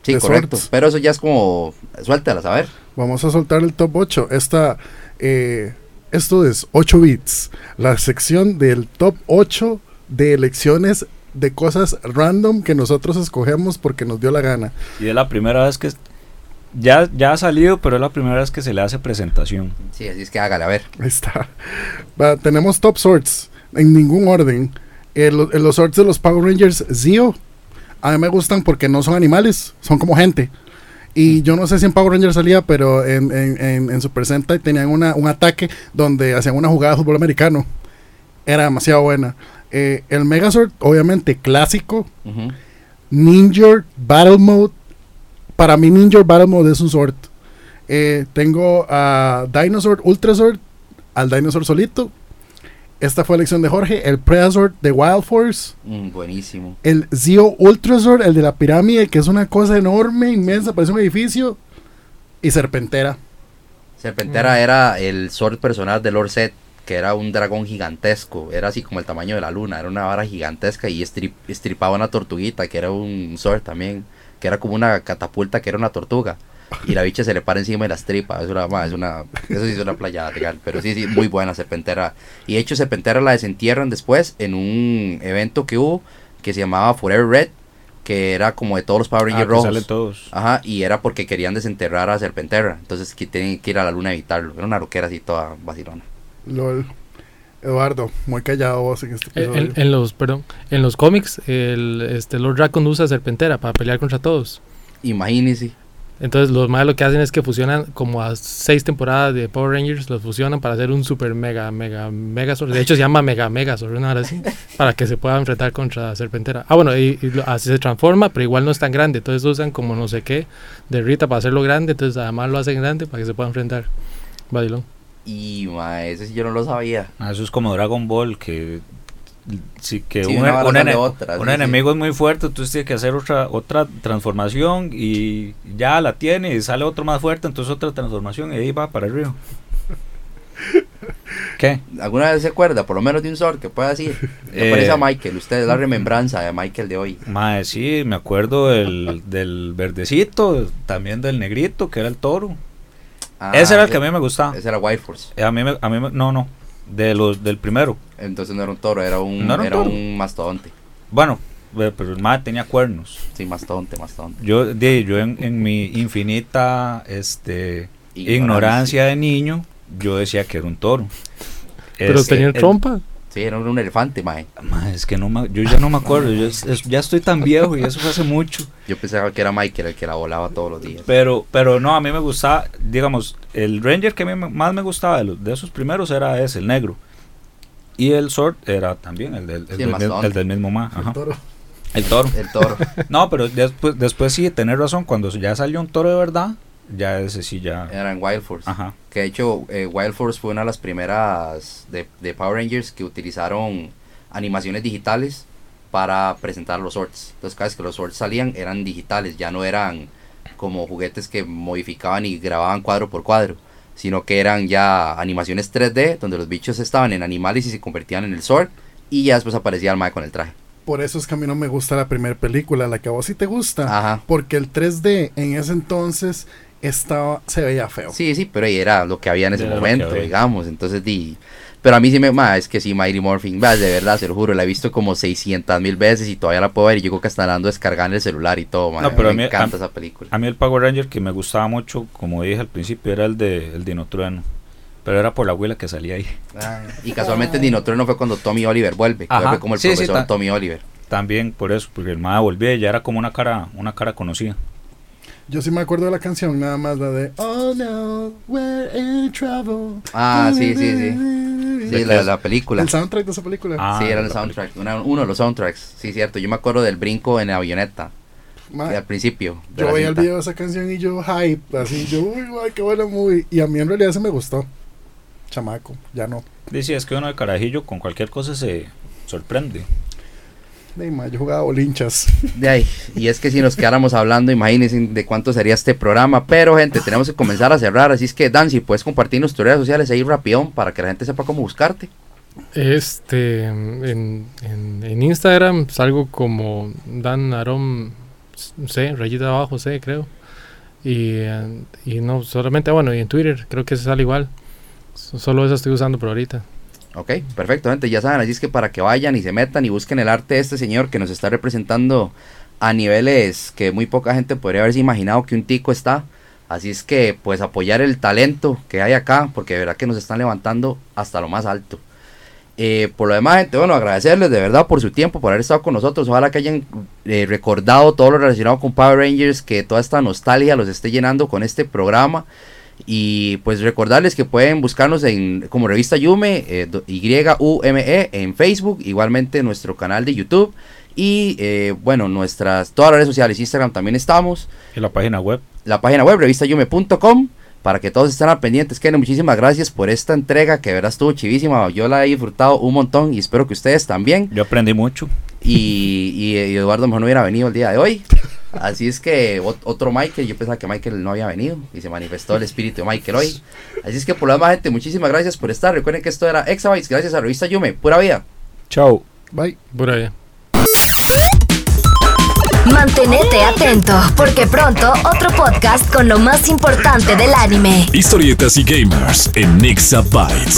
[SPEAKER 4] Sí, correcto.
[SPEAKER 6] swords.
[SPEAKER 4] Pero eso ya es como. Suéltalas, a ver.
[SPEAKER 6] Vamos a soltar el top 8. Esta, eh, esto es 8 bits. La sección del top 8 de elecciones de cosas random que nosotros escogemos porque nos dio la gana.
[SPEAKER 5] Y es la primera vez que... Ya, ya ha salido, pero es la primera vez que se le hace presentación.
[SPEAKER 4] Sí, así es que hágale, a ver.
[SPEAKER 6] Ahí está. Va, tenemos top swords en ningún orden. Eh, lo- eh, los swords de los Power Rangers Zio. A mí me gustan porque no son animales, son como gente. Y yo no sé si en Power Rangers salía, pero en, en, en, en Super Sentai tenían una, un ataque donde hacían una jugada de fútbol americano. Era demasiado buena. Eh, el Megazord, obviamente clásico. Ninja Battle Mode. Para mí, Ninja Battle Mode es un Sword. Eh, tengo a Dinosaur Ultra Sword, al Dinosaur solito. Esta fue elección de Jorge. El Predator de Wild Force.
[SPEAKER 4] Mm, buenísimo.
[SPEAKER 6] El Zio Ultra Sword, el de la pirámide, que es una cosa enorme, inmensa, parece un edificio. Y Serpentera.
[SPEAKER 4] Serpentera era el sword personal de Lord Set, que era un dragón gigantesco. Era así como el tamaño de la luna. Era una vara gigantesca y estrip- estripaba una tortuguita, que era un sword también. Que era como una catapulta, que era una tortuga. Y la bicha se le para encima de las tripas. Es una, ma, es una, eso sí es una playa legal. Pero sí, sí, muy buena Serpentera. Y de hecho, Serpentera la desentierran después en un evento que hubo que se llamaba Forever Red. Que era como de todos los Power
[SPEAKER 5] Ah,
[SPEAKER 4] Rangers
[SPEAKER 5] que
[SPEAKER 4] rojos.
[SPEAKER 5] salen todos.
[SPEAKER 4] Ajá, y era porque querían desenterrar a Serpenterra. Entonces que tienen que ir a la luna a evitarlo. Era una roquera así toda vacilona.
[SPEAKER 6] LOL. Eduardo, muy callado vos en este
[SPEAKER 7] En,
[SPEAKER 6] episodio.
[SPEAKER 7] en- en los, perdón, en los cómics, el este, Lord Dragon usa Serpentera para pelear contra todos.
[SPEAKER 4] Imagínense.
[SPEAKER 7] Entonces los más lo que hacen es que fusionan como a seis temporadas de Power Rangers, los fusionan para hacer un super mega, mega, mega Sword. De hecho se llama Mega Mega Sword, una hora así, para que se pueda enfrentar contra Serpentera. Ah, bueno, y, y lo- así se transforma, pero igual no es tan grande. Entonces usan como no sé qué de Rita para hacerlo grande, entonces además lo hacen grande para que se pueda enfrentar. Badilón.
[SPEAKER 4] Y ma, ese sí yo no lo sabía.
[SPEAKER 5] Ah, Eso es como Dragon Ball, que sí, que
[SPEAKER 4] Sí,
[SPEAKER 5] un,
[SPEAKER 4] una vara
[SPEAKER 5] un
[SPEAKER 4] sale
[SPEAKER 5] ene-
[SPEAKER 4] otra,
[SPEAKER 5] un
[SPEAKER 4] sí,
[SPEAKER 5] enemigo es muy fuerte, entonces tiene que hacer otra otra transformación y ya la tiene y sale otro más fuerte, entonces otra transformación y ahí va para arriba. ¿Qué?
[SPEAKER 4] ¿Alguna vez se acuerda, por lo menos de un sword que pueda decir? Le
[SPEAKER 5] Eh.
[SPEAKER 4] parece a Michael. Usted es la remembranza de Michael de hoy.
[SPEAKER 5] Mae, sí, me acuerdo del, del verdecito, también del negrito, que era el toro.
[SPEAKER 4] Ah,
[SPEAKER 5] ese era el que a mí me gustaba.
[SPEAKER 4] Ese era White Force.
[SPEAKER 5] Eh, A mí, me- a mí me- no, no, de los del primero.
[SPEAKER 4] Entonces no era un toro, era un,
[SPEAKER 5] No era un
[SPEAKER 4] era
[SPEAKER 5] toro.
[SPEAKER 4] un mastodonte.
[SPEAKER 5] Bueno, pero el mae tenía cuernos.
[SPEAKER 4] Sí, mastodonte, mastodonte.
[SPEAKER 5] Yo, de, yo en, en mi infinita este,
[SPEAKER 4] Ignorancia.
[SPEAKER 5] ignorancia de niño, yo decía que era un toro.
[SPEAKER 7] Pero
[SPEAKER 5] Es-
[SPEAKER 7] tenía
[SPEAKER 4] el-
[SPEAKER 7] trompa.
[SPEAKER 4] Sí, era un elefante, mae.
[SPEAKER 5] Ma, es que no me- yo ya no me acuerdo, yo es- es- ya estoy tan viejo y eso fue hace mucho.
[SPEAKER 4] Yo pensaba que era Michael el que la volaba todos los días.
[SPEAKER 5] Pero, pero no, a mí me gustaba, digamos, el Ranger que a mí me- más me gustaba de, los, de esos primeros era ese, el negro. Y el Sword era también el del, el
[SPEAKER 4] Sí, el
[SPEAKER 5] del, el mismo ma, ajá.
[SPEAKER 6] Toro.
[SPEAKER 5] El toro.
[SPEAKER 4] El toro.
[SPEAKER 5] No, pero después, después sí, tener razón, cuando ya salió un toro de verdad, ya ese sí ya...
[SPEAKER 4] era en Wild Force.
[SPEAKER 5] Ajá.
[SPEAKER 4] Que de hecho, eh, Wild Force fue una de las primeras de, de Power Rangers que utilizaron animaciones digitales para presentar los swords. Entonces, cada vez que los swords salían eran digitales, ya no eran como juguetes que modificaban y grababan cuadro por cuadro, sino que eran ya animaciones 3D donde los bichos estaban en animales y se convertían en el sword y ya después aparecía el mae con el traje.
[SPEAKER 6] Por eso es que a mí no me gusta la primera película, la que a vos sí te gusta.
[SPEAKER 4] Ajá.
[SPEAKER 6] Porque el 3D en ese entonces estaba, se veía feo.
[SPEAKER 4] Sí, sí, pero ahí era lo que había en ese
[SPEAKER 5] Era
[SPEAKER 4] momento, digamos. Entonces, di. Pero a mí sí me. Ma, es que sí, Mighty Morphin. de verdad, se lo juro. La he visto como 600 mil veces y todavía la puedo ver. Y yo creo que hasta la ando descargando el celular y todo, ma,
[SPEAKER 5] No, pero
[SPEAKER 4] me
[SPEAKER 5] a mí-
[SPEAKER 4] encanta
[SPEAKER 5] a-
[SPEAKER 4] esa película.
[SPEAKER 5] A mí el Power Ranger que me gustaba mucho, como dije al principio, era el de el Dinotrueno. Pero era por la abuela que salía ahí.
[SPEAKER 4] Ay, y casualmente en Dinotrueno fue cuando Tommy Oliver vuelve. que vuelve como el
[SPEAKER 5] sí,
[SPEAKER 4] profesor Tommy Oliver.
[SPEAKER 5] También por eso, porque el MAD volvía y ya era como una cara, una cara conocida.
[SPEAKER 6] Yo sí me acuerdo de la canción, nada más la de Oh no, we're in trouble.
[SPEAKER 4] Ah, sí, sí, sí. Sí, la, la película.
[SPEAKER 6] El soundtrack de esa película.
[SPEAKER 5] Ah,
[SPEAKER 4] sí, era el soundtrack. una- uno de los soundtracks. Sí, cierto. Yo me acuerdo del brinco en la avioneta.
[SPEAKER 6] Ma,
[SPEAKER 4] al principio.
[SPEAKER 6] yo veía el video de esa canción y yo hype, así, yo, uy, guay, qué buena movie. Y a mí en realidad se me gustó. Chamaco, ya no.
[SPEAKER 5] Dice, es que uno de carajillo con cualquier cosa se sorprende.
[SPEAKER 6] Yo jugaba bolinchas.
[SPEAKER 4] De ahí. Y es que si nos quedáramos hablando, imagínense de cuánto sería este programa. Pero, gente, tenemos que comenzar a cerrar. Así es que, Dan, si puedes compartirnos tus redes sociales ahí rapidón para que la gente sepa cómo buscarte.
[SPEAKER 7] Este, en, en, en Instagram salgo como Dan Arom C, rayita abajo C, creo. Y, eh, y no, solamente, bueno, y en Twitter creo que se sale igual. So- Solo eso estoy usando por ahorita.
[SPEAKER 4] Ok, perfecto, gente. Ya saben, así es que para que vayan y se metan y busquen el arte de este señor que nos está representando a niveles que muy poca gente podría haberse imaginado que un tico está. Así es que, pues, apoyar el talento que hay acá, porque de verdad que nos están levantando hasta lo más alto. Eh, por lo demás, gente, bueno, agradecerles de verdad por su tiempo, por haber estado con nosotros. Ojalá que hayan eh, recordado todo lo relacionado con Power Rangers, que toda esta nostalgia los esté llenando con este programa. Y pues recordarles que pueden buscarnos en como revista Yume, eh, Y-U-M-E en Facebook, igualmente nuestro canal de YouTube. Y eh, bueno, nuestras todas las redes sociales, Instagram también estamos
[SPEAKER 5] En la página web.
[SPEAKER 4] la página web revistayume.com para que todos estén al pendientes. Muchísimas gracias por esta entrega que de verdad estuvo chivísima. Yo la he disfrutado un montón y espero que ustedes también.
[SPEAKER 5] Yo aprendí mucho.
[SPEAKER 4] Y, Eduardo mejor no hubiera venido el día de hoy. Así es que ot- otro Michael, yo pensaba que Michael no había venido y se manifestó el espíritu de Michael hoy. Así es que por lo demás, gente, muchísimas gracias por estar. Recuerden que esto era Exabytes, gracias a Revista Yume. Pura vida.
[SPEAKER 5] Chao.
[SPEAKER 6] Bye.
[SPEAKER 7] Por ahí.
[SPEAKER 2] Mantenete atento, porque pronto otro podcast con lo más importante del anime.
[SPEAKER 1] Historietas y gamers en Nixabytes.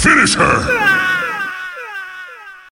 [SPEAKER 3] Finish her!